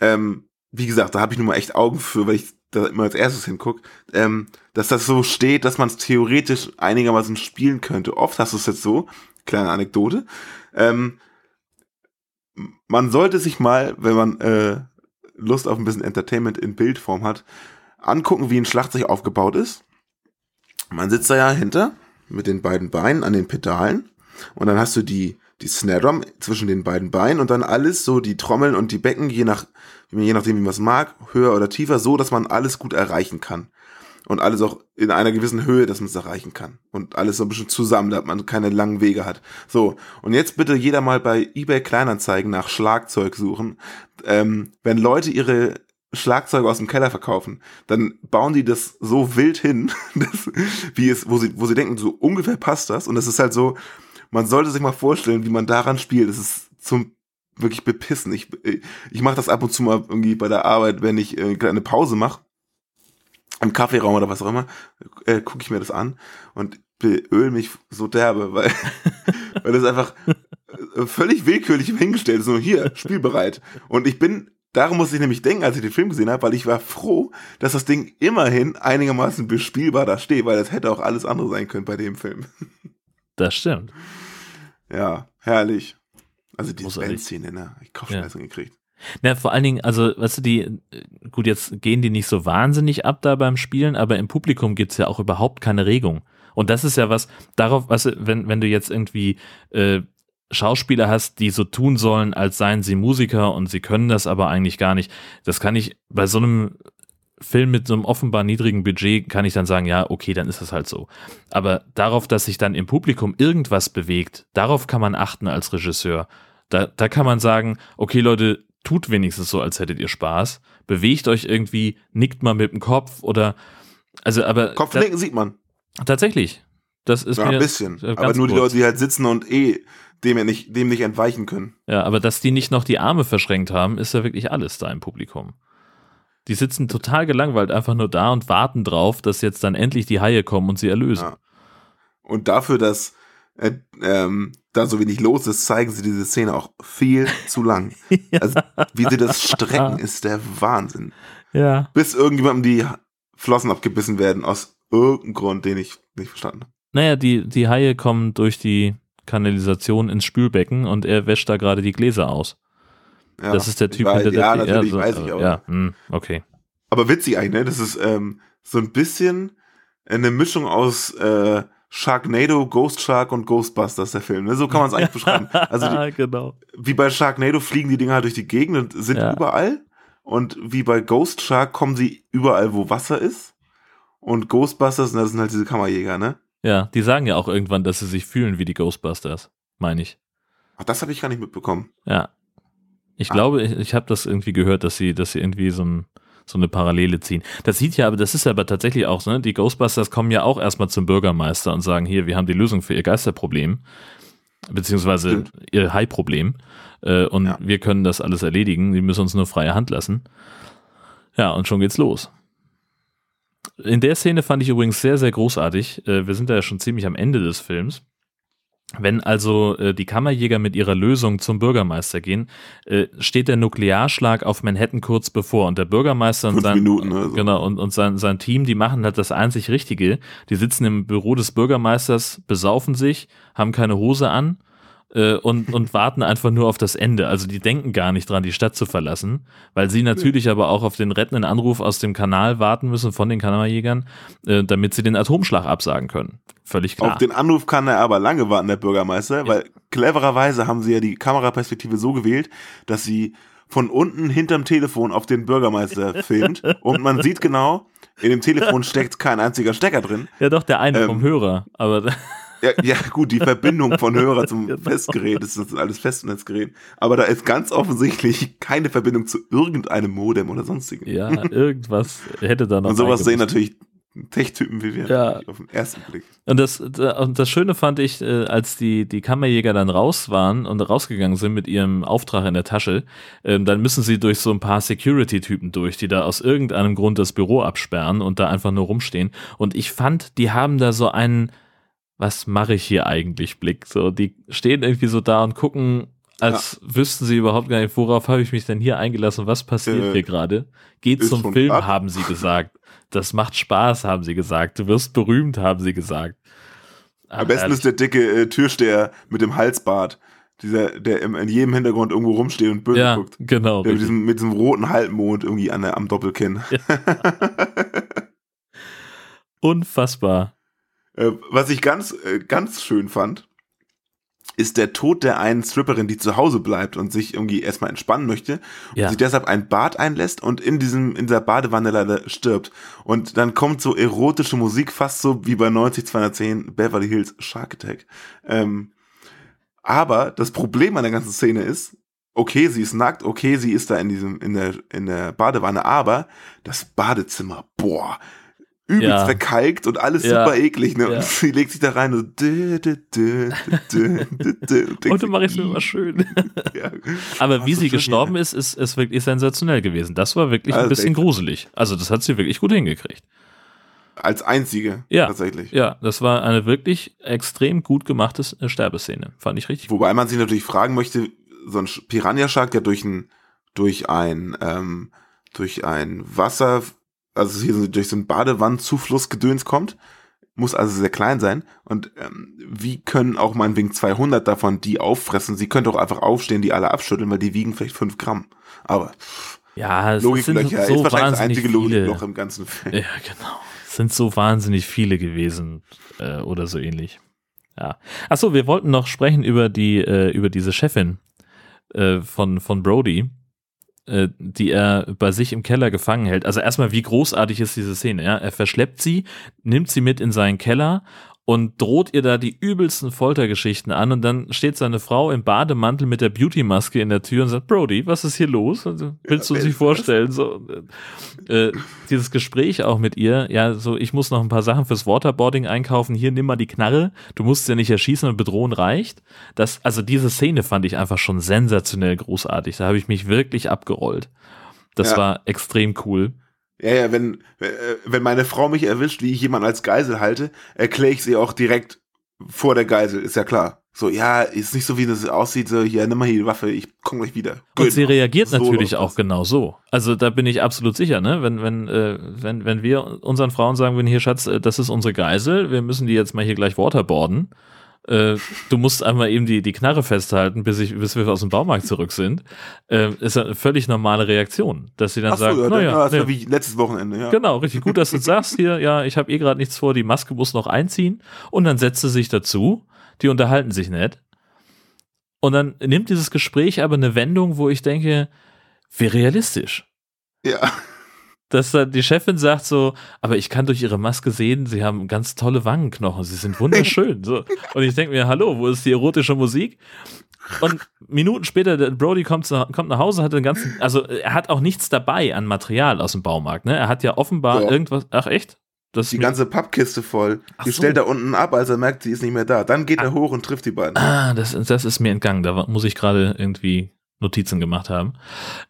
ähm, wie gesagt, da habe ich nun mal echt Augen für, weil ich da immer als erstes hinguck, ähm, dass das so steht, dass man es theoretisch einigermaßen spielen könnte. Oft hast du es jetzt so, kleine Anekdote, ähm, man sollte sich mal, wenn man äh, Lust auf ein bisschen Entertainment in Bildform hat, angucken, wie ein Schlagzeug aufgebaut ist. Man sitzt da ja hinter mit den beiden Beinen an den Pedalen und dann hast du die, die Snare Drum zwischen den beiden Beinen und dann alles so die Trommeln und die Becken, je, nach, je nachdem, wie man es mag, höher oder tiefer, so, dass man alles gut erreichen kann. und alles auch in einer gewissen Höhe, dass man es erreichen kann. Und alles so ein bisschen zusammen, damit man keine langen Wege hat. So, und jetzt bitte jeder mal bei eBay Kleinanzeigen nach Schlagzeug suchen. Ähm, wenn Leute ihre Schlagzeuge aus dem Keller verkaufen, dann bauen die das so wild hin, dass, wie es, wo sie, wo sie denken, so ungefähr passt das. Und es ist halt so, man sollte sich mal vorstellen, wie man daran spielt. Es ist zum wirklich bepissen. Ich, ich mache das ab und zu mal irgendwie bei der Arbeit, wenn ich äh, eine Pause mache, im Kaffeeraum oder was auch immer, äh, gucke ich mir das an und beöl mich so derbe, weil, weil das einfach äh, völlig willkürlich hingestellt ist. So, hier, spielbereit. Und ich bin Darum musste ich nämlich denken, als ich den Film gesehen habe, weil ich war froh, dass das Ding immerhin einigermaßen bespielbar da steht, weil das hätte auch alles andere sein können bei dem Film. Das stimmt. Ja, herrlich. Also die Bandszene, ne? Ich Kopfschmerzen ja. gekriegt. Na, vor allen Dingen, also, weißt du, die, gut, jetzt gehen die nicht so wahnsinnig ab da beim Spielen, aber im Publikum gibt's ja auch überhaupt keine Regung. Und das ist ja was, darauf, weißt du, wenn, wenn du jetzt irgendwie äh, Schauspieler hast, die so tun sollen, als seien sie Musiker und sie können das aber eigentlich gar nicht. Das kann ich bei so einem Film mit so einem offenbar niedrigen Budget kann ich dann sagen, ja, okay, dann ist es halt so. Aber darauf, dass sich dann im Publikum irgendwas bewegt, darauf kann man achten als Regisseur. Da, da kann man sagen, okay, Leute, tut wenigstens so, als hättet ihr Spaß. Bewegt euch irgendwie, nickt mal mit dem Kopf oder also aber Kopfnicken sieht man. Tatsächlich. Das ist ja, ein bisschen. Aber nur die Leute, die halt sitzen und eh dem nicht, dem nicht entweichen können. Ja, aber dass die nicht noch die Arme verschränkt haben, ist ja wirklich alles da im Publikum. Die sitzen total gelangweilt einfach nur da und warten drauf, dass jetzt dann endlich die Haie kommen und sie erlösen. Ja. Und dafür, dass äh, ähm, da so wenig los ist, zeigen sie diese Szene auch viel zu lang. ja. Also, wie sie das strecken, ist der Wahnsinn. Ja. Bis irgendjemandem die Flossen abgebissen werden, aus irgendeinem Grund, den ich nicht verstanden habe. Naja, die, die Haie kommen durch die Kanalisation ins Spülbecken und er wäscht da gerade die Gläser aus. Ja, das ist der Typ weiß, hinter ja, der natürlich ja, weiß ich auch. Ja, mh, hm, okay. Aber witzig eigentlich, ne? Das ist ähm, so ein bisschen eine Mischung aus äh, Sharknado, Ghost Shark und Ghostbusters, der Film. Ne? So kann man es eigentlich beschreiben. Also die, genau. wie bei Sharknado fliegen die Dinger halt durch die Gegend und sind ja. überall. Und wie bei Ghost Shark kommen sie überall, wo Wasser ist. Und Ghostbusters, das sind halt diese Kammerjäger, ne? Ja, die sagen ja auch irgendwann, dass sie sich fühlen wie die Ghostbusters, meine ich. Ach, das habe ich gar nicht mitbekommen. Ja. Ich ah. glaube, ich, ich habe das irgendwie gehört, dass sie, dass sie irgendwie so, ein, so eine Parallele ziehen. Das sieht ja, aber das ist ja aber tatsächlich auch, ne? Die Ghostbusters kommen ja auch erstmal zum Bürgermeister und sagen, hier, wir haben die Lösung für ihr Geisterproblem, beziehungsweise Stimmt. ihr Hai-Problem. Äh, und ja. wir können das alles erledigen. Die müssen uns nur freie Hand lassen. Ja, und schon geht's los. In der Szene fand ich übrigens sehr, sehr großartig. Äh, wir sind da ja schon ziemlich am Ende des Films. Wenn also äh, die Kammerjäger mit ihrer Lösung zum Bürgermeister gehen, äh, steht der Nuklearschlag auf Manhattan kurz bevor und der Bürgermeister und sein, Minuten, also. genau, und, und sein, sein Team, die machen halt das einzig Richtige. Die sitzen im Büro des Bürgermeisters, besaufen sich, haben keine Hose an äh, und, und warten einfach nur auf das Ende. Also die denken gar nicht dran, die Stadt zu verlassen, weil sie natürlich aber auch auf den rettenden Anruf aus dem Kanal warten müssen von den Kammerjägern, äh, damit sie den Atomschlag absagen können. Völlig klar. Auf den Anruf kann er aber lange warten, der Bürgermeister, ja. weil clevererweise haben sie ja die Kameraperspektive so gewählt, dass sie von unten hinterm Telefon auf den Bürgermeister filmt und man sieht genau, in dem Telefon steckt kein einziger Stecker drin. Ja, doch, der eine ähm, vom Hörer, aber ja, ja, gut, die Verbindung von Hörer zum genau. Festgerät das ist alles Festnetzgerät. Aber da ist ganz offensichtlich keine Verbindung zu irgendeinem Modem oder sonstigem. Ja, irgendwas hätte da noch. Und sowas sehen natürlich Tech-Typen wie wir ja. auf den ersten Blick. Und das, und das Schöne fand ich, äh, als die, die Kammerjäger dann raus waren und rausgegangen sind mit ihrem Auftrag in der Tasche, ähm, dann müssen sie durch so ein paar Security-Typen durch, die da aus irgendeinem Grund das Büro absperren und da einfach nur rumstehen. Und ich fand, die haben da so einen, was mache ich hier eigentlich Blick. So, die stehen irgendwie so da und gucken, als ja. wüssten sie überhaupt gar nicht, worauf habe ich mich denn hier eingelassen, was passiert äh, hier gerade. Geht zum Film, ab. haben sie gesagt. Das macht Spaß, haben sie gesagt. Du wirst berühmt, haben sie gesagt. Am ah, besten ist der dicke äh, Türsteher mit dem Halsbart. Dieser, der im, in jedem Hintergrund irgendwo rumsteht und böse ja, guckt. Genau. Der mit diesem, mit diesem roten Halbmond irgendwie an der, am Doppelkinn. Ja. Unfassbar. Äh, was ich ganz, äh, ganz schön fand, ist der Tod der einen Stripperin, die zu Hause bleibt und sich irgendwie erstmal entspannen möchte Ja. und sich deshalb ein Bad einlässt und in diesem in dieser Badewanne leider stirbt und dann kommt so erotische Musik fast so wie bei 90 210 Beverly Hills Shark Attack. Ähm, aber das Problem an der ganzen Szene ist, okay, sie ist nackt, okay, sie ist da in diesem in der in der Badewanne, aber das Badezimmer, boah, übelst Ja. verkalkt und alles Ja. super eklig, ne? Ja. Und sie legt sich da rein und dü, dü, dü, dü, dü, dü, und denkt Heute mache ich es mir immer schön. Ja. Aber wie sie gestorben ist, ist, ist wirklich sensationell gewesen. Das war wirklich Also ein bisschen gruselig. Also das hat sie wirklich gut hingekriegt. als einzige Ja, tatsächlich. ja, das war eine wirklich extrem gut gemachte äh, Sterbeszene. Fand ich richtig. Wobei man sich natürlich fragen möchte, so ein Piranha Shark, der durch ein durch ein ähm, durch ein Wasser, also hier so durch so einen Badewannenzufluss gedöns kommt, muss also sehr klein sein. Und ähm, wie können auch meinetwegen 200 davon die auffressen? Sie können doch einfach aufstehen, die alle abschütteln, weil die wiegen vielleicht 5 Gramm. Aber Ja, es Logiklöcher sind so ist wahrscheinlich das wahnsinnig einzige viele. Logikloch im ganzen Film. Ja, genau. Es sind so wahnsinnig viele gewesen äh, oder so ähnlich. Ja. Achso, wir wollten noch sprechen über die äh, über diese Chefin äh, von von Brody, äh, die er bei sich im Keller gefangen hält. Also erstmal, wie großartig ist diese Szene? Ja, er verschleppt sie, nimmt sie mit in seinen Keller und droht ihr da die übelsten Foltergeschichten an und dann steht seine Frau im Bademantel mit der Beauty-Maske in der Tür und sagt, Brody, was ist hier los? Willst du wer sich vorstellen? So, äh, dieses Gespräch auch mit ihr, ja, so, ich muss noch ein paar Sachen fürs Waterboarding einkaufen, hier nimm mal die Knarre, du musst ja nicht erschießen und bedrohen reicht. Das, also diese Szene fand ich einfach schon sensationell großartig. Da habe ich mich wirklich abgerollt. Das Ja. war extrem cool. Ja, ja, wenn, äh, wenn meine Frau mich erwischt, wie ich jemanden als Geisel halte, erkläre ich sie auch direkt vor der Geisel, ist ja klar. So, ja, ist nicht so, wie das aussieht, so, hier, nimm mal hier die Waffe, ich komm gleich wieder. Und sie reagiert So natürlich auch genau so. Also da bin ich absolut sicher, ne? Wenn, wenn, äh, wenn, wenn wir unseren Frauen sagen würden, hier Schatz, äh, das ist unsere Geisel, wir müssen die jetzt mal hier gleich waterboarden. Äh, du musst einmal eben die, die Knarre festhalten, bis, ich, bis wir aus dem Baumarkt zurück sind. Äh, ist ja eine völlig normale Reaktion, dass sie dann Ach so, sagen, ja, naja, das war nee. wie letztes Wochenende, ja. Genau, richtig gut, dass du sagst hier, ja, ich habe eh gerade nichts vor, die Maske muss noch einziehen und dann setzt sie sich dazu, die unterhalten sich nett und dann nimmt dieses Gespräch aber eine Wendung, wo ich denke, wie realistisch. Ja. Dass dann die Chefin sagt so, aber ich kann durch ihre Maske sehen, sie haben ganz tolle Wangenknochen, sie sind wunderschön. so. Und ich denke mir, hallo, wo ist die erotische Musik? Und Minuten später, Brody kommt, zu, kommt nach Hause, hat den ganzen, also er hat auch nichts dabei an Material aus dem Baumarkt, ne? Er hat ja offenbar Doch. irgendwas, ach echt? Das Die ganze Pappkiste voll. Die so. stellt er unten ab, als er merkt, sie ist nicht mehr da. Dann geht er hoch und trifft die beiden. Ah, das, das ist mir entgangen. Da muss ich gerade irgendwie Notizen gemacht haben.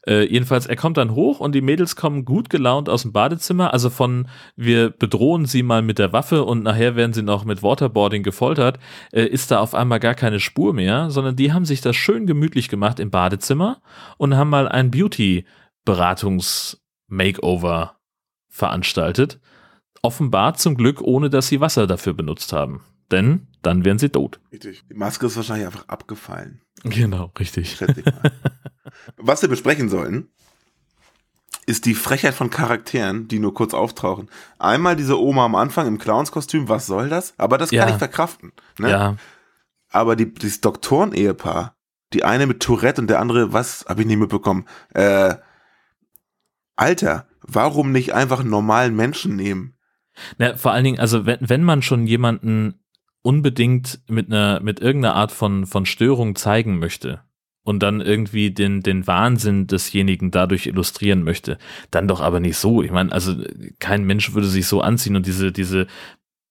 Äh, jedenfalls, er kommt dann hoch und die Mädels kommen gut gelaunt aus dem Badezimmer. Also von wir bedrohen sie mal mit der Waffe und nachher werden sie noch mit Waterboarding gefoltert, äh, ist da auf einmal gar keine Spur mehr, sondern die haben sich das schön gemütlich gemacht im Badezimmer und haben mal ein Beauty-Beratungs-Makeover veranstaltet. Offenbar zum Glück, ohne dass sie Wasser dafür benutzt haben. Denn dann wären sie tot. Richtig. Die Maske ist wahrscheinlich einfach abgefallen. Genau, richtig. Was wir besprechen sollen, ist die Frechheit von Charakteren, die nur kurz auftauchen. Einmal diese Oma am Anfang im Clownskostüm, was soll das? Aber das Ja. kann ich verkraften. Ne? Ja. Aber die, dieses Doktoren-Ehepaar, die eine mit Tourette und der andere, was habe ich nicht mitbekommen? Äh, Alter, warum nicht einfach einen normalen Menschen nehmen? Na, vor allen Dingen, also wenn, wenn man schon jemanden unbedingt mit einer, mit irgendeiner Art von, von Störung zeigen möchte und dann irgendwie den, den Wahnsinn desjenigen dadurch illustrieren möchte, dann doch aber nicht so. Ich meine, also kein Mensch würde sich so anziehen und diese, diese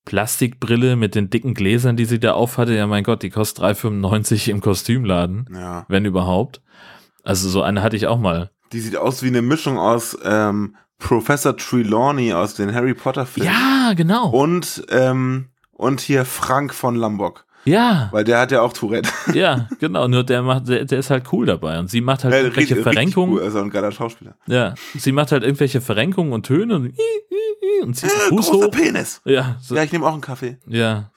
Plastikbrille mit den dicken Gläsern, die sie da aufhatte, ja mein Gott, die kostet 3,95 im Kostümladen, Ja. wenn überhaupt. Also so eine hatte ich auch mal. Die sieht aus wie eine Mischung aus ähm, Professor Trelawney aus den Harry Potter Filmen. Ja, genau. Und, ähm, und hier Frank von Lambok. Ja. Weil der hat ja auch Tourette. Ja, genau, nur der macht, der, der ist halt cool dabei und sie macht halt Ja, irgendwelche richtig- richtig Verrenkungen. Cool, also ein geiler Schauspieler. Ja, sie macht halt irgendwelche Verrenkungen und Töne und, und zieht den Fuß hoch. Penis. Ja, so, Ja, ich nehme auch einen Kaffee. ja.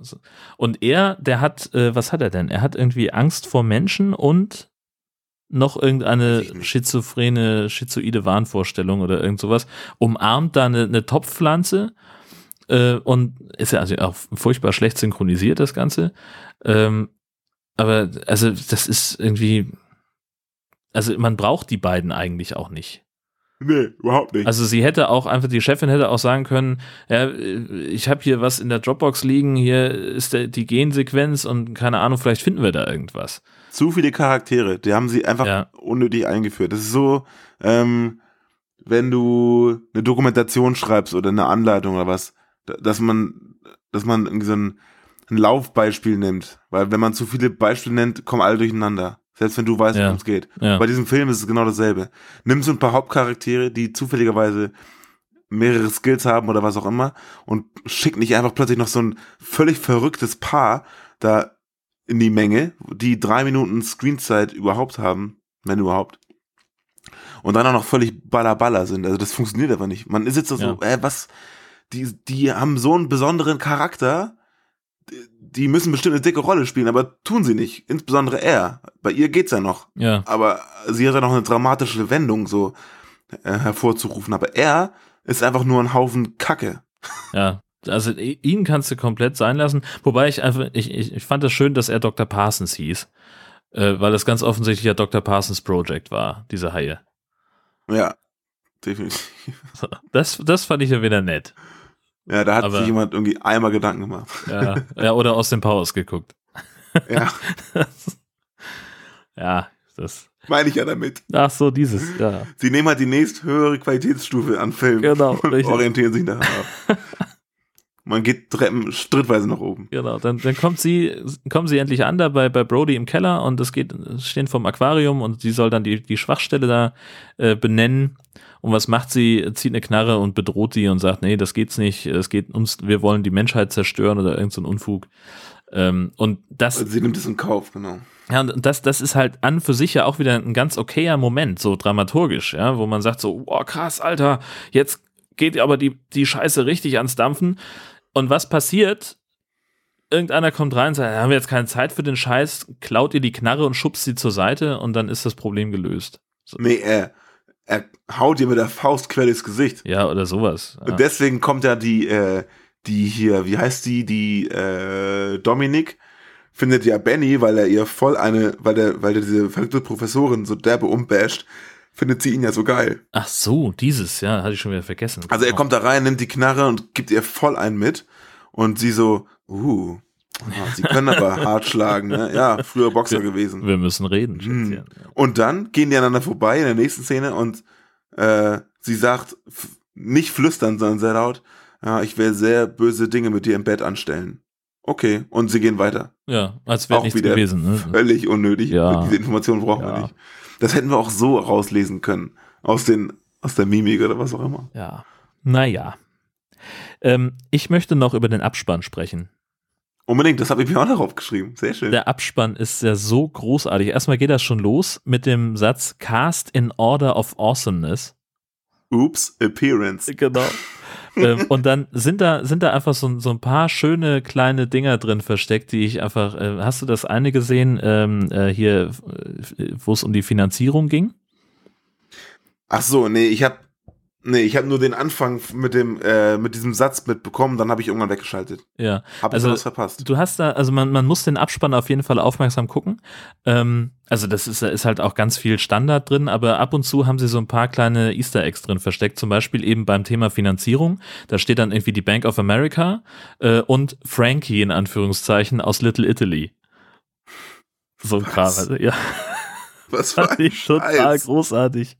So. Und er, der hat, äh, was hat er denn? Er hat irgendwie Angst vor Menschen und noch irgendeine schizophrene, schizoide Wahnvorstellung oder irgend sowas. Umarmt da eine, eine Topfpflanze äh, und ist ja also auch furchtbar schlecht synchronisiert, das Ganze. Ähm, aber also das ist irgendwie, also man braucht die beiden eigentlich auch nicht. Nee, überhaupt nicht. Also sie hätte auch einfach, die Chefin hätte auch sagen können, ja, ich habe hier was in der Dropbox liegen, hier ist der, die Gensequenz und keine Ahnung, vielleicht finden wir da irgendwas. Zu viele Charaktere, die haben sie einfach Ja. unnötig eingeführt. Das ist so, ähm, wenn du eine Dokumentation schreibst oder eine Anleitung oder was, dass man, dass man irgendwie so ein, ein Laufbeispiel nimmt. Weil wenn man zu viele Beispiele nennt, kommen alle durcheinander. Selbst wenn du weißt, Ja. worum es geht. Ja. Bei diesem Film ist es genau dasselbe. Nimm so ein paar Hauptcharaktere, die zufälligerweise mehrere Skills haben oder was auch immer und schick nicht einfach plötzlich noch so ein völlig verrücktes Paar da in die Menge, die drei Minuten Screenzeit überhaupt haben, wenn überhaupt. Und dann auch noch völlig ballerballer sind. Also das funktioniert aber nicht. Man ist jetzt so, Ja. äh, was, die, die haben so einen besonderen Charakter, die- müssen bestimmt eine dicke Rolle spielen, aber tun sie nicht. Insbesondere er. Bei ihr geht's ja noch. Ja. Aber sie hat ja noch eine dramatische Wendung so äh, hervorzurufen. Aber er ist einfach nur ein Haufen Kacke. Ja, also ihn kannst du komplett sein lassen. Wobei ich einfach, ich, ich, ich fand es das schön, dass er Dr. Parsons hieß. Äh, weil das ganz offensichtlich ja Dr. Parsons Project war, diese Haie. Ja, definitiv. Das, das fand ich ja wieder nett. Ja, da hat Aber- sich jemand irgendwie einmal Gedanken gemacht. Ja, ja oder aus dem Powers geguckt. Ja. ja, das. Meine ich ja damit. Ach so, dieses, ja. Sie nehmen halt die nächst höhere Qualitätsstufe an Filmen Genau, und richtig. orientieren sich daran ab. Man geht Treppen strittweise nach oben. Genau, dann, dann kommt sie, kommen sie endlich an da bei, bei Brody im Keller und es geht, stehen vom Aquarium und sie soll dann die, die Schwachstelle da äh, benennen. Und was macht sie? Zieht eine Knarre und bedroht die und sagt, nee, das geht's nicht, es geht uns, wir wollen die Menschheit zerstören oder irgend so Unfug. Ähm, und das. Sie nimmt es in Kauf, genau. Ja, und das, das ist halt an für sich ja auch wieder ein ganz okayer Moment, so dramaturgisch, ja, wo man sagt so, oh krass, Alter, jetzt geht aber die, die Scheiße richtig ans Dampfen. Und was passiert? Irgendeiner kommt rein und sagt, haben wir jetzt keine Zeit für den Scheiß, klaut ihr die Knarre und schubst sie zur Seite und dann ist das Problem gelöst. Nee, er, er haut ihr mit der Faust quer durchs Gesicht. Ja, oder sowas. Ja. Und deswegen kommt ja die, äh, die hier, wie heißt die, die äh, Dominik, findet ja Benny, weil er ihr voll eine, weil der, weil der diese verrückte Professorin so derbe umbasht, findet sie ihn ja so geil. Ach so, dieses, ja, hatte ich schon wieder vergessen. Also er kommt da rein, nimmt die Knarre und gibt ihr voll einen mit. Und sie so, uh, sie können aber hart schlagen, ne? Ja, früher Boxer wir, gewesen. Wir müssen reden, Hm. Schätzchen. Und dann gehen die aneinander vorbei in der nächsten Szene und äh, sie sagt, nicht flüstern, sondern sehr laut, ja, ich will sehr böse Dinge mit dir im Bett anstellen. Okay, und sie gehen weiter. Ja, als wäre nichts wieder gewesen. Ne? Völlig unnötig. Ja. Diese Information brauchen wir Ja. nicht. Das hätten wir auch so rauslesen können. Aus, den, aus der Mimik oder was auch immer. Ja. Naja. Ähm, ich möchte noch über den Abspann sprechen. Unbedingt, das habe ich mir auch noch aufgeschrieben. Sehr schön. Der Abspann ist ja so großartig. Erstmal geht das schon los mit dem Satz Cast in Order of Awesomeness. Oops, Appearance. Genau. ähm, und dann sind da, sind da einfach so, so ein paar schöne kleine Dinger drin versteckt, die ich einfach, äh, hast du das eine gesehen, ähm, äh, hier, äh, wo es um die Finanzierung ging? Ach so, nee, ich habe nee, ich habe nur den Anfang mit dem äh, mit diesem Satz mitbekommen, dann habe ich irgendwann weggeschaltet. Ja. Hab also, was verpasst. Du hast da, also man, man muss den Abspann auf jeden Fall aufmerksam gucken. Ähm, also das ist, ist halt auch ganz viel Standard drin, aber ab und zu haben sie so ein paar kleine Easter Eggs drin versteckt, zum Beispiel eben beim Thema Finanzierung. Da steht dann irgendwie die Bank of America äh, und Frankie in Anführungszeichen aus Little Italy. So ein Kram. Also, ja. Was fand ich total Scheiß. großartig.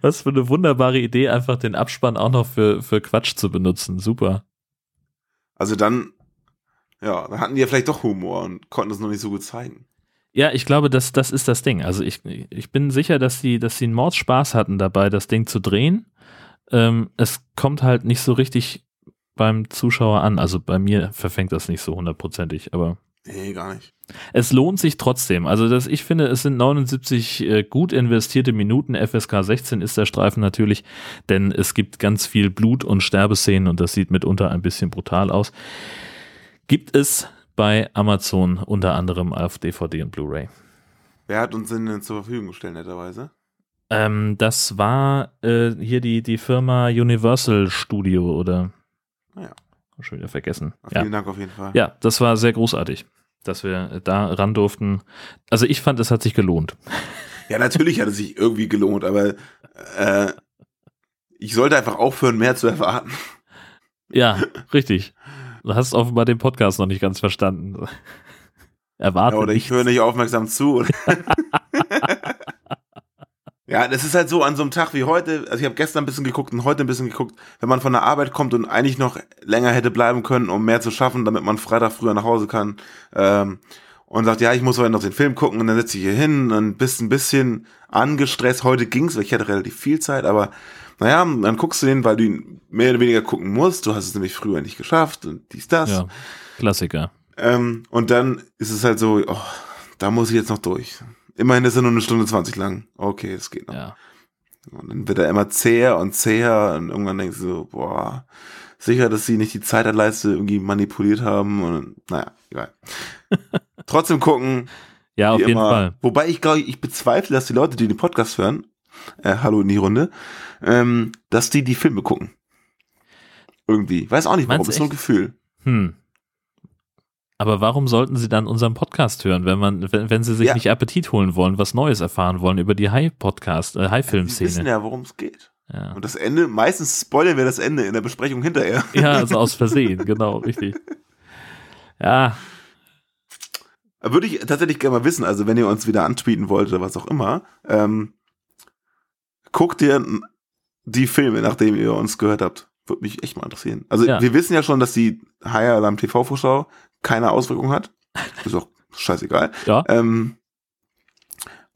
Was für eine wunderbare Idee, einfach den Abspann auch noch für, für Quatsch zu benutzen. Super. Also dann ja, dann hatten die ja vielleicht doch Humor und konnten es noch nicht so gut zeigen. Ja, ich glaube, das, das ist das Ding. Also ich, ich bin sicher, dass sie, dass sie einen Mordspaß hatten dabei, das Ding zu drehen. Ähm, es kommt halt nicht so richtig beim Zuschauer an. Also bei mir verfängt das nicht so hundertprozentig, aber Nee, gar nicht. es lohnt sich trotzdem. Also das, ich finde, es sind 79 äh, gut investierte Minuten. FSK 16 ist der Streifen natürlich, denn es gibt ganz viel Blut- und Sterbeszenen und das sieht mitunter ein bisschen brutal aus. Gibt es bei Amazon unter anderem auf DVD und Blu-ray. Wer hat uns denn zur Verfügung gestellt, netterweise? Ähm, das war äh, hier die, die Firma Universal Studio oder Naja. schon wieder vergessen. Vielen ja. Dank auf jeden Fall. Ja, das war sehr großartig. Dass wir da ran durften. Also ich fand, es hat sich gelohnt. Ja, natürlich hat es sich irgendwie gelohnt, aber äh, ich sollte einfach aufhören, mehr zu erwarten. Ja, richtig. Du hast offenbar den Podcast noch nicht ganz verstanden. Erwarten. Ja, oder ich höre nicht aufmerksam zu. ja, das ist halt so an so einem Tag wie heute. Also ich habe gestern ein bisschen geguckt und heute ein bisschen geguckt. Wenn man von der Arbeit kommt und eigentlich noch länger hätte bleiben können, um mehr zu schaffen, damit man Freitag früher nach Hause kann. Ähm, und sagt, ja, ich muss heute noch den Film gucken und dann sitze ich hier hin und bist ein bisschen angestresst. Heute ging's, weil ich hatte relativ viel Zeit, aber naja, dann guckst du den, weil du ihn mehr oder weniger gucken musst. Du hast es nämlich früher nicht geschafft und dies, das. Ja, Klassiker. Ähm, und dann ist es halt so, oh, da muss ich jetzt noch durch. Immerhin ist er nur eine Stunde 20 lang. Okay, das geht noch. Ja. Und dann wird er immer zäher und zäher und irgendwann denkst du so, boah, sicher, dass sie nicht die Zeiterleiste irgendwie manipuliert haben und naja, egal. Trotzdem gucken. Ja, auf jeden immer. Fall. Wobei ich glaube, ich bezweifle, dass die Leute, die den Podcast hören, äh, hallo in die Runde, ähm, dass die die Filme gucken. Irgendwie. Weiß auch nicht warum, Meinst ist nur ein echt? Gefühl. Hm. Aber warum sollten sie dann unseren Podcast hören, wenn man, wenn, wenn sie sich Ja. nicht Appetit holen wollen, was Neues erfahren wollen über die High-Podcast, äh, Wir wissen High-Film-Szene? ja, worum es geht. Ja. Und das Ende, meistens spoilern wir das Ende in der Besprechung hinterher. ja, also aus Versehen, genau, richtig. Ja, Würde ich tatsächlich gerne mal wissen, also wenn ihr uns wieder antweeten wollt oder was auch immer, ähm, guckt ihr die Filme, nachdem ihr uns gehört habt. Würde mich echt mal interessieren. Also Ja. wir wissen ja schon, dass die High Alarm TV-Vorschau keine Auswirkung hat. Ist auch scheißegal. Ja. Ähm,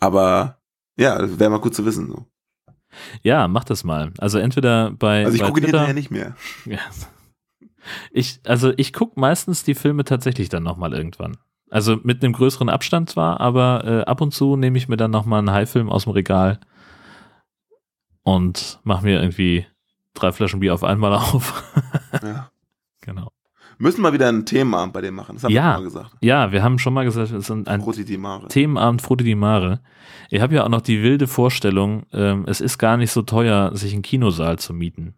aber ja, wäre mal gut zu wissen. So. ja, mach das mal. Also entweder bei, Also ich gucke Twitter- hinterher nicht mehr. Ja. Ich, also ich gucke meistens die Filme tatsächlich dann nochmal irgendwann. Also mit einem größeren Abstand zwar, aber äh, ab und zu nehme ich mir dann nochmal einen High-Film aus dem Regal und mache mir irgendwie drei Flaschen Bier auf einmal auf. Ja. Genau. Müssen wir wieder einen Themenabend bei dem machen. Das haben wir Ja, schon mal gesagt. ja, wir haben schon mal gesagt, es ist ein Frutti di Mare. Themenabend Frutti di Mare. Ich habe ja auch noch die wilde Vorstellung, ähm, es ist gar nicht so teuer, sich einen Kinosaal zu mieten.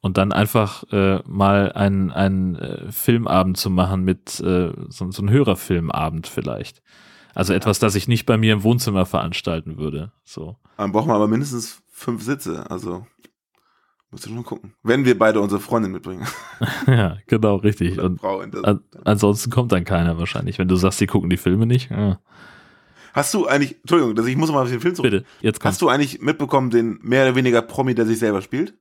Und dann einfach äh, mal einen, einen äh, Filmabend zu machen mit äh, so, so einem Hörerfilmabend vielleicht. Also etwas, das ich nicht bei mir im Wohnzimmer veranstalten würde. So. Dann brauchen wir aber mindestens fünf Sitze. Also musst du schon gucken. Wenn wir beide unsere Freundin mitbringen. ja, genau, richtig. Und an, ansonsten kommt dann keiner wahrscheinlich. Wenn du sagst, die gucken die Filme nicht. Ja. Hast du eigentlich, Entschuldigung, dass ich muss mal auf den Film zurück. Bitte, jetzt kommt's. Hast du eigentlich mitbekommen, den mehr oder weniger Promi, der sich selber spielt?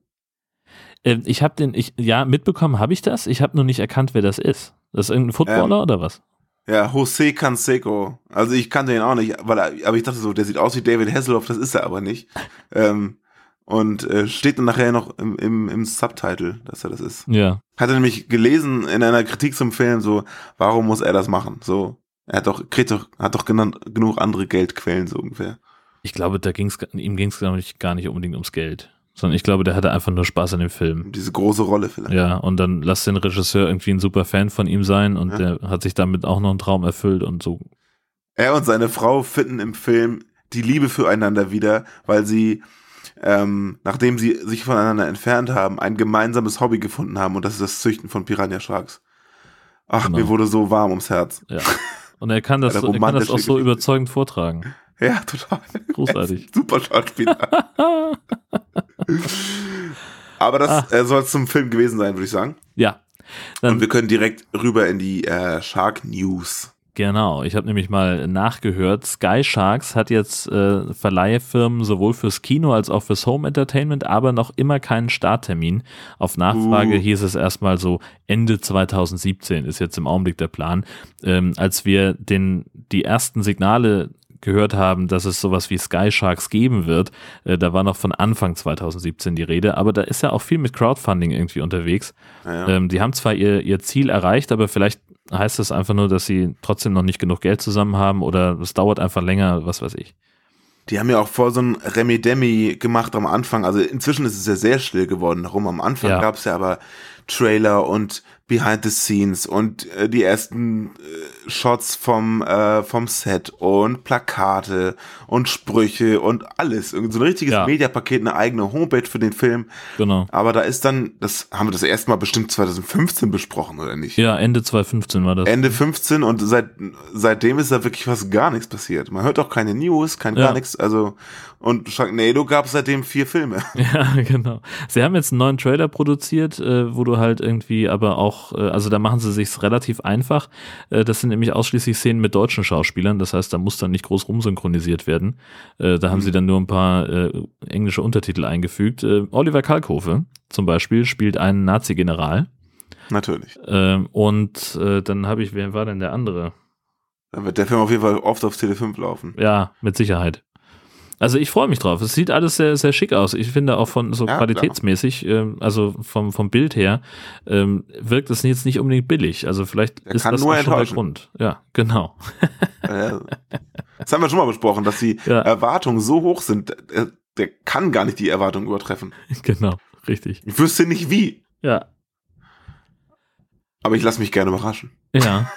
Ähm, ich habe den, ich, ja, mitbekommen habe ich das. Ich habe nur nicht erkannt, wer das ist. Das ist irgendein Footballer Ähm, oder was? Ja, José Canseco. Also ich kannte ihn auch nicht, weil er, aber ich dachte so, der sieht aus wie David Hasselhoff, das ist er aber nicht. ähm, und äh, steht dann nachher noch im, im, im Subtitle, dass er das ist. Ja. Hatte nämlich gelesen in einer Kritik zum Film so, warum muss er das machen? So, er hat doch, kriegt doch, hat doch genannt, genug andere Geldquellen so ungefähr. Ich glaube, da ging's, ihm ging es gar nicht, gar nicht unbedingt ums Geld. Sondern ich glaube, der hatte einfach nur Spaß an dem Film. Diese große Rolle vielleicht. Ja, und dann lass den Regisseur irgendwie ein super Fan von ihm sein und Ja. der hat sich damit auch noch einen Traum erfüllt und so. Er und seine Frau finden im Film die Liebe füreinander wieder, weil sie, ähm, nachdem sie sich voneinander entfernt haben, ein gemeinsames Hobby gefunden haben und das ist das Züchten von Piranha Sharks. Ach, Genau. mir wurde so warm ums Herz. Ja. Und er kann das, so, er kann das auch so überzeugend vortragen. Ja, total. Großartig. Super Schauspieler. Aber das äh, soll zum Film gewesen sein, würde ich sagen. Ja. und wir können direkt rüber in die äh, Shark News. Genau, ich habe nämlich mal nachgehört. Sky Sharks hat jetzt äh, Verleihfirmen sowohl fürs Kino als auch fürs Home Entertainment, aber noch immer keinen Starttermin. Auf Nachfrage Uh. hieß es erstmal so Ende 2017 ist jetzt im Augenblick der Plan. Ähm, als wir den die ersten Signale gehört haben, dass es sowas wie Sky Sharks geben wird, äh, da war noch von Anfang 2017 die Rede, aber da ist ja auch viel mit Crowdfunding irgendwie unterwegs. Ja, ja. Ähm, die haben zwar ihr, ihr Ziel erreicht, aber vielleicht heißt das einfach nur, dass sie trotzdem noch nicht genug Geld zusammen haben oder es dauert einfach länger, was weiß ich. Die haben ja auch vor so ein Remi-Demi gemacht am Anfang. Also inzwischen ist es ja sehr still geworden. Darum am Anfang Ja. gab es ja aber Trailer und Behind the Scenes und äh, die ersten äh, Shots vom, äh, vom Set und Plakate und Sprüche und alles. Irgend so ein richtiges Ja. Mediapaket, eine eigene Homepage für den Film. Genau. Aber da ist dann, das haben wir das erste Mal bestimmt 2015 besprochen, oder nicht? Ja, Ende 2015 war das. Ende 15 und seit, seitdem ist da wirklich fast gar nichts passiert. Man hört auch keine News, kein Ja. gar nichts. Also, und Sharknado gab es seitdem vier Filme. Ja, genau. Sie haben jetzt einen neuen Trailer produziert, äh, wo du halt irgendwie aber auch, äh, also da machen sie sich's relativ einfach. Äh, das sind nämlich ausschließlich Szenen mit deutschen Schauspielern, das heißt, da muss dann nicht groß rumsynchronisiert werden. Äh, da haben Mhm. sie dann nur ein paar äh, englische Untertitel eingefügt. Äh, Oliver Kalkofe zum Beispiel spielt einen Nazi-General. Natürlich. Ähm, und dann habe ich, wer war denn der andere? Dann wird der Film auf jeden Fall oft auf Tele 5 laufen. Ja, mit Sicherheit. Also ich freue mich drauf. Es sieht alles sehr, sehr schick aus. Ich finde auch von so Ja, qualitätsmäßig, ähm, also vom, vom Bild her, ähm, wirkt es jetzt nicht unbedingt billig. Also vielleicht Der ist das nur schon der. Grund. Ja, genau. Das haben wir schon mal besprochen, dass die Ja. Erwartungen so hoch sind, der, der kann gar nicht die Erwartungen übertreffen. genau, richtig. Ich wüsste nicht wie, Ja, aber ich lasse mich gerne überraschen. ja.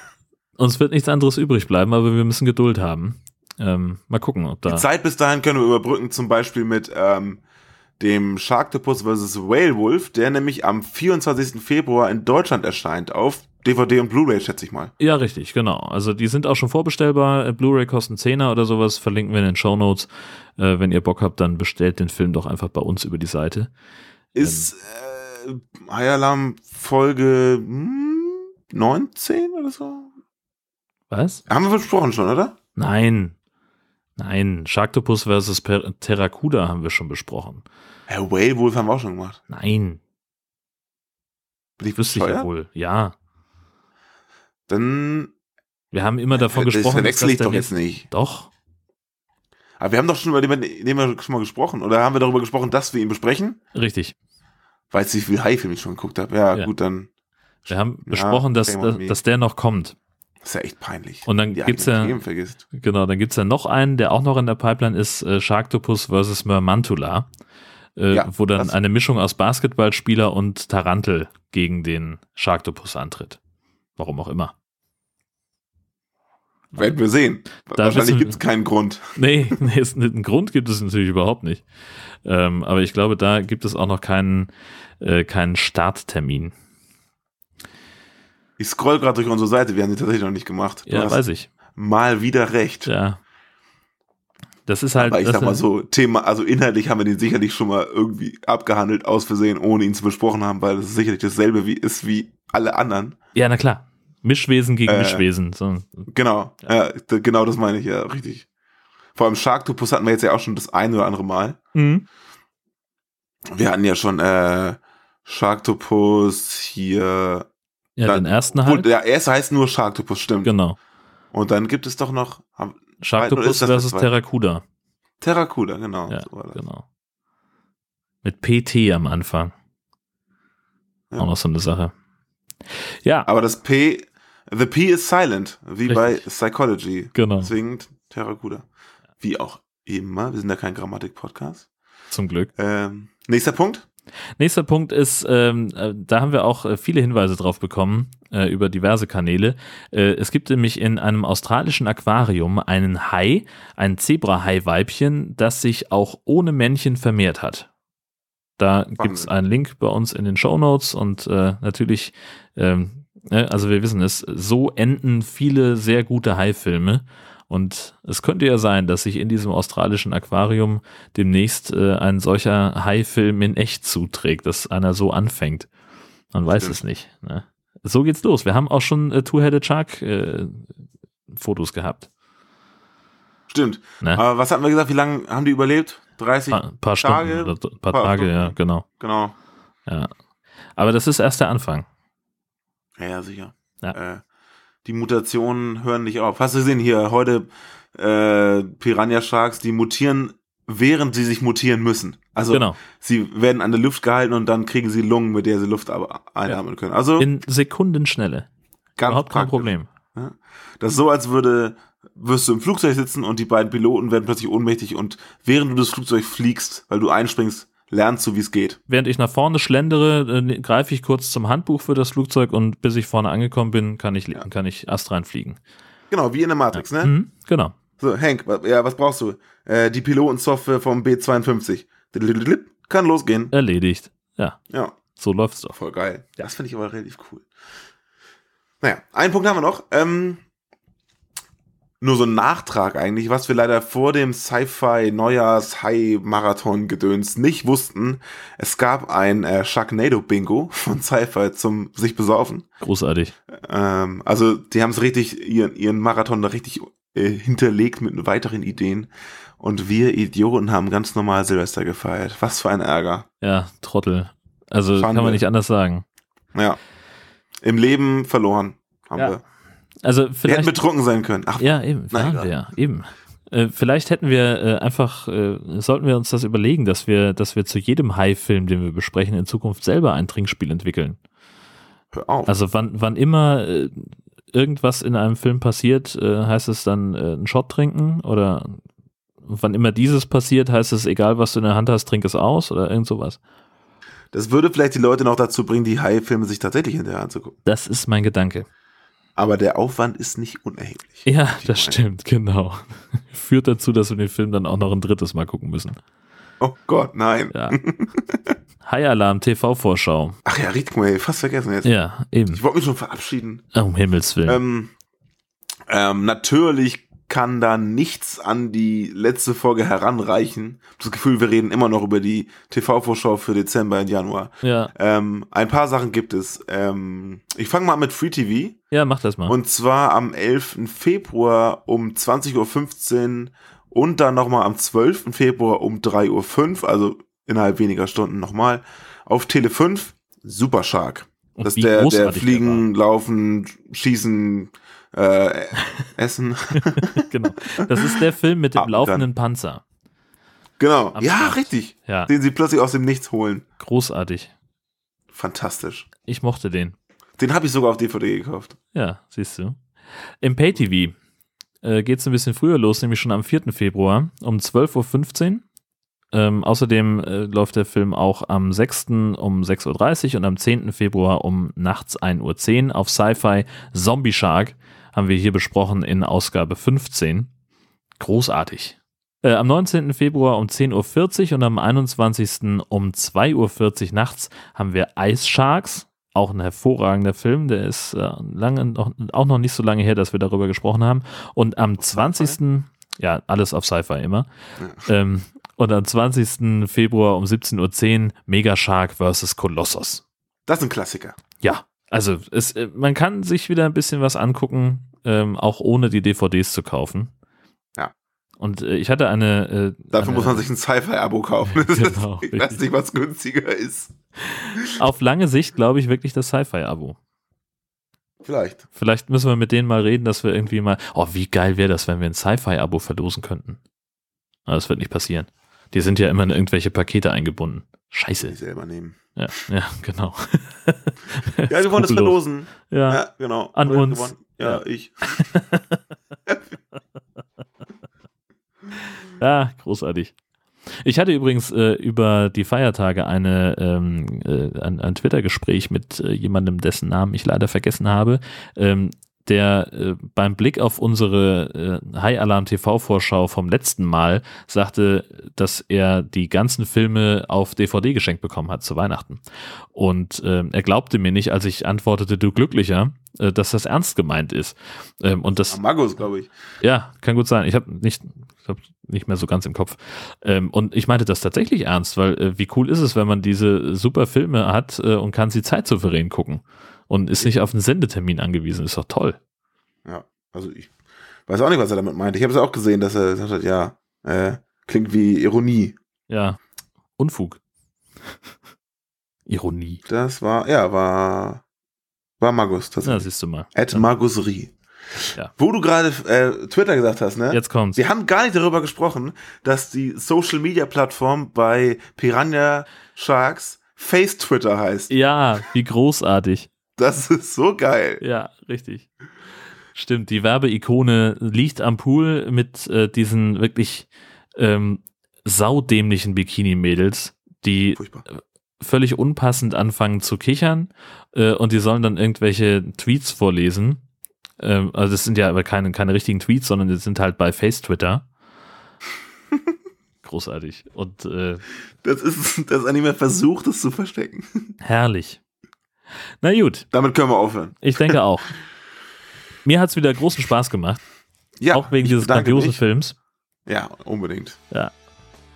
Uns wird nichts anderes übrig bleiben, aber wir müssen Geduld haben. Ähm, mal gucken, ob da. Die Zeit bis dahin können wir überbrücken, zum Beispiel mit ähm, dem Sharktopus vs. Whale Wolf, der nämlich am 24. Februar in Deutschland erscheint, auf DVD und Blu-ray, schätze ich mal. Ja, richtig, genau. Also die sind auch schon vorbestellbar. Äh, Blu-ray kosten 10er oder sowas, verlinken wir in den Show Notes. Äh, wenn ihr Bock habt, dann bestellt den Film doch einfach bei uns über die Seite. Ist äh, High Alarm Folge hm, 19 oder so? Was? Haben wir besprochen schon, oder? Nein. Nein, Sharktopus versus per Terracuda haben wir schon besprochen. Herr Whale Wolf haben wir auch schon gemacht. Nein. Bin ich Wüsste ich ja wohl. Ja. Dann. Wir haben immer davon das gesprochen. dass verwechsel ich das doch jetzt nicht. Doch. Aber wir haben doch schon über den, den wir schon mal gesprochen. Oder haben wir darüber gesprochen, dass wir ihn besprechen? Richtig. Weißt du, wie viel High-Film ich schon geguckt habe? Ja, Ja. gut, dann. Wir haben Ja, besprochen, dass, dass der noch kommt. Das ist ja echt peinlich. Und dann gibt's eigenen ja, genau, dann gibt's ja noch einen, der auch noch in der Pipeline ist, äh, Sharktopus versus Mermantula, äh, Ja, wo dann eine Mischung aus Basketballspieler und Tarantel gegen den Sharktopus antritt. Warum auch immer. Werden wir sehen. Da Wahrscheinlich gibt es keinen Grund. Nee, nee ist, einen Grund gibt es natürlich überhaupt nicht. Ähm, aber ich glaube, da gibt es auch noch keinen, äh, keinen Starttermin. Ich scroll gerade durch unsere Seite, wir haben die tatsächlich noch nicht gemacht. Du Ja, weiß ich. Mal wieder recht. Ja. Das ist halt. Aber ich sag mal so, Thema, also inhaltlich haben wir den sicherlich schon mal irgendwie abgehandelt, aus Versehen, ohne ihn zu besprochen haben, weil das sicherlich dasselbe wie, ist wie alle anderen. Ja, na klar. Mischwesen gegen Äh, Mischwesen. So. Genau, ja. d- genau das meine ich, ja, richtig. Vor allem Sharktopus hatten wir jetzt ja auch schon das ein oder andere Mal. Mhm. Wir hatten ja schon äh, Sharktopus hier. Ja, dann- den ersten halt. der erste heißt nur Sharktopus, stimmt. Genau. Und dann gibt es doch noch Sharktopus versus? Terracuda. Terracuda, genau. Ja, so genau. Mit PT am Anfang. Ja. Auch noch so eine Sache. Ja, Aber das P, the P is silent, wie bei Richtig. Psychology. Genau. Deswegen Terracuda. Wie auch immer, wir sind ja kein Grammatik-Podcast. zum Glück. Ähm, nächster Punkt. Nächster Punkt ist, ähm, äh, da haben wir auch äh, viele Hinweise drauf bekommen äh, über diverse Kanäle. Äh, es gibt nämlich in einem australischen Aquarium einen Hai, ein Zebrahai-Weibchen, das sich auch ohne Männchen vermehrt hat. Da gibt es einen Link bei uns in den Show Notes und äh, natürlich, ähm, ne, also wir wissen es, so enden viele sehr gute Hai-Filme. Und es könnte ja sein, dass sich in diesem australischen Aquarium demnächst äh, ein solcher Hai-Film in echt zuträgt, dass einer so anfängt. Man weiß Stimmt. es nicht. Ne? So geht's los. Wir haben auch schon äh, Two-Headed Shark äh, Fotos gehabt. Stimmt. Ne? Aber was hatten wir gesagt? Wie lange haben die überlebt? 30 Paar, paar Tage? Stunden paar, Paar Tage, Stunden. ja, genau. Genau. Ja. Aber das ist erst der Anfang. Ja, ja, sicher. Ja. Äh, die Mutationen hören nicht auf. Hast du gesehen hier heute äh, Piranha Sharks, die mutieren, während sie sich mutieren müssen. Also Genau. sie werden an der Luft gehalten und dann kriegen sie Lungen, mit der sie Luft einatmen können. Also In Sekundenschnelle. ganz Überhaupt kein. Problem. Ja. Das ist so, als würde, wirst du im Flugzeug sitzen und die beiden Piloten werden plötzlich ohnmächtig und während du das Flugzeug fliegst, weil du einspringst, lernst du, wie es geht. Während ich nach vorne schlendere, äh, greife ich kurz zum Handbuch für das Flugzeug und bis ich vorne angekommen bin, kann ich, kann ich astrein fliegen. Genau, wie in der Matrix, ne? Mhm, genau. So, Hank, ja, was brauchst du? Äh, die Pilotensoftware vom B52. Diddlidlidlip, Kann losgehen. Erledigt. Ja. Ja. So läuft's doch. Voll geil. Das finde ich aber relativ cool. Naja, einen Punkt haben wir noch. Ähm, nur so ein Nachtrag eigentlich, was wir leider vor dem Sci-Fi Neujahrs High Marathon Gedöns nicht wussten. Es gab ein äh, Sharknado Bingo von Sci-Fi zum sich besaufen. Großartig. Ähm, also die haben es richtig ihren ihren Marathon da richtig äh, hinterlegt mit weiteren Ideen und wir Idioten haben ganz normal Silvester gefeiert. Was für ein Ärger. Ja, Trottel. Also Schande. kann man nicht anders sagen. Ja. Im Leben verloren haben Ja. wir. Also Wir hätten vielleicht. betrunken sein können. Ach, ja, eben. egal. wir, eben. Äh, vielleicht hätten wir äh, einfach, äh, sollten wir uns das überlegen, dass wir, dass wir zu jedem High-Film, den wir besprechen, in Zukunft selber ein Trinkspiel entwickeln. Hör auf. Also wann, wann immer äh, irgendwas in einem Film passiert, äh, heißt es dann äh, einen Shot trinken oder wann immer dieses passiert, heißt es, egal was du in der Hand hast, trink es aus oder irgend sowas. Das würde vielleicht die Leute noch dazu bringen, die High-Filme sich tatsächlich hinterher anzugucken. Das ist mein Gedanke. Aber der Aufwand ist nicht unerheblich. Ja, das stimmt, genau. Führt dazu, dass wir den Film dann auch noch ein drittes Mal gucken müssen. Oh Gott, nein. Ja. High Alarm TV-Vorschau. Ach ja, richtig, ey, fast vergessen jetzt. Ja, eben. Ich wollte mich schon verabschieden. Um Himmels Willen. Ähm, ähm, natürlich kann da nichts an die letzte Folge heranreichen. Das Gefühl, wir reden immer noch über die TV-Vorschau für Dezember und Januar. Ja. Ähm, ein paar Sachen gibt es. Ähm, ich fange mal an mit Free TV. Ja, mach das mal. Und zwar am 11. Februar um 20.15 Uhr und dann nochmal am 12. Februar um 3.05 Uhr, also innerhalb weniger Stunden nochmal, auf Tele 5, Super Shark. Und Das ist der, der großartig der Fliegen, Laufen, Schießen, äh, Essen. genau. Das ist der Film mit dem dann. laufenden Panzer. Genau. Am ja, richtig. Ja. Den sie plötzlich aus dem Nichts holen. Großartig. Fantastisch. Ich mochte den. Den habe ich sogar auf DVD gekauft. Ja, siehst du. Im Pay-TV äh, geht es ein bisschen früher los, nämlich schon am 4. Februar um 12.15 Uhr. Ähm, außerdem äh, läuft der Film auch am 6. um 6.30 Uhr und am 10. Februar um nachts 1.10 Uhr auf Sci-Fi Zombie Shark haben wir hier besprochen in Ausgabe 15. Großartig. Äh, am 19. Februar um 10.40 Uhr und am 21. um 2.40 Uhr nachts haben wir Ice Sharks. Auch ein hervorragender Film, der ist äh, lange noch, auch noch nicht so lange her, dass wir darüber gesprochen haben. Und am 20. Ja, alles auf Sci-Fi immer. Ähm, und am 20. Februar um 17.10 Uhr Mega Shark vs. Kolossos. Das ist ein Klassiker. Ja, also es, äh, man kann sich wieder ein bisschen was angucken, ähm, auch ohne die DVDs zu kaufen. Ja. Und äh, ich hatte eine. Äh, Dafür eine, muss man sich ein Sci-Fi-Abo kaufen. Genau, ich weiß nicht, was günstiger ist. Auf lange Sicht glaube ich wirklich das Sci-Fi-Abo. Vielleicht. Vielleicht müssen wir mit denen mal reden, dass wir irgendwie mal. Oh, wie geil wäre das, wenn wir ein Sci-Fi-Abo verlosen könnten. Aber das wird nicht passieren. Die sind ja immer in irgendwelche Pakete eingebunden. Scheiße. Die selber nehmen. Ja, ja, genau. Ja, wir wollen das verlosen. Ja, Ja, genau. An hat uns. gewonnen? Ja, ich. Ja, großartig. Ich hatte übrigens äh, über die Feiertage eine, ähm, äh, ein, ein Twitter-Gespräch mit äh, jemandem, dessen Namen ich leider vergessen habe, ähm, der äh, beim Blick auf unsere äh, High Alarm TV-Vorschau vom letzten Mal sagte, dass er die ganzen Filme auf DVD geschenkt bekommen hat zu Weihnachten. Und ähm, er glaubte mir nicht, als ich antwortete, du Glücklicher, äh, dass das ernst gemeint ist. Ähm, und das Magus, glaube ich. ja, kann gut sein. Ich habe nicht, ich hab nicht mehr so ganz im Kopf. Ähm, und ich meinte das tatsächlich ernst, weil äh, wie cool ist es, wenn man diese super Filme hat äh, und kann sie zeitsouverän gucken und ist nicht auf einen Sendetermin angewiesen. Ist doch toll. Ja, also ich weiß auch nicht, was er damit meinte. Ich habe es auch gesehen, dass er gesagt hat, ja, äh, klingt wie Ironie. Ja, Unfug. Ironie. Das war, ja, war, war Magus Na, tatsächlich. siehst du mal. Ed Magusri. Ja. Wo du gerade äh, Twitter gesagt hast, ne? Jetzt kommt's. Wir haben gar nicht darüber gesprochen, dass die Social Media Plattform bei Piranha Sharks Face Twitter heißt. Ja, wie großartig. Das ist so geil. Ja, richtig. Stimmt, die Werbeikone liegt am Pool mit äh, diesen wirklich ähm, saudämlichen Bikini-Mädels, die Furchtbar. völlig unpassend anfangen zu kichern äh, und die sollen dann irgendwelche Tweets vorlesen. Ähm, also das sind ja aber keine, keine richtigen Tweets, sondern die sind halt bei Face-Twitter. Großartig. Und äh, Das ist, das Anime versucht, es zu verstecken. herrlich. Na gut. Damit können wir aufhören. Ich denke auch. Mir hat es wieder großen Spaß gemacht. Ja, auch wegen dieses grandiosen mich. Films. Ja, unbedingt. Ja.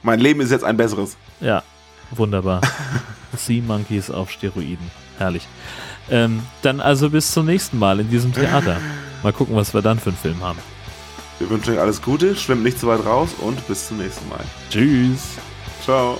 Mein Leben ist jetzt ein besseres. Ja, wunderbar. sea Monkeys auf Steroiden. Herrlich. Ähm, dann also bis zum nächsten Mal in diesem Theater. Mal gucken, was wir dann für einen Film haben. Wir wünschen euch alles Gute, schwimmt nicht zu weit raus und bis zum nächsten Mal. Tschüss. Ciao.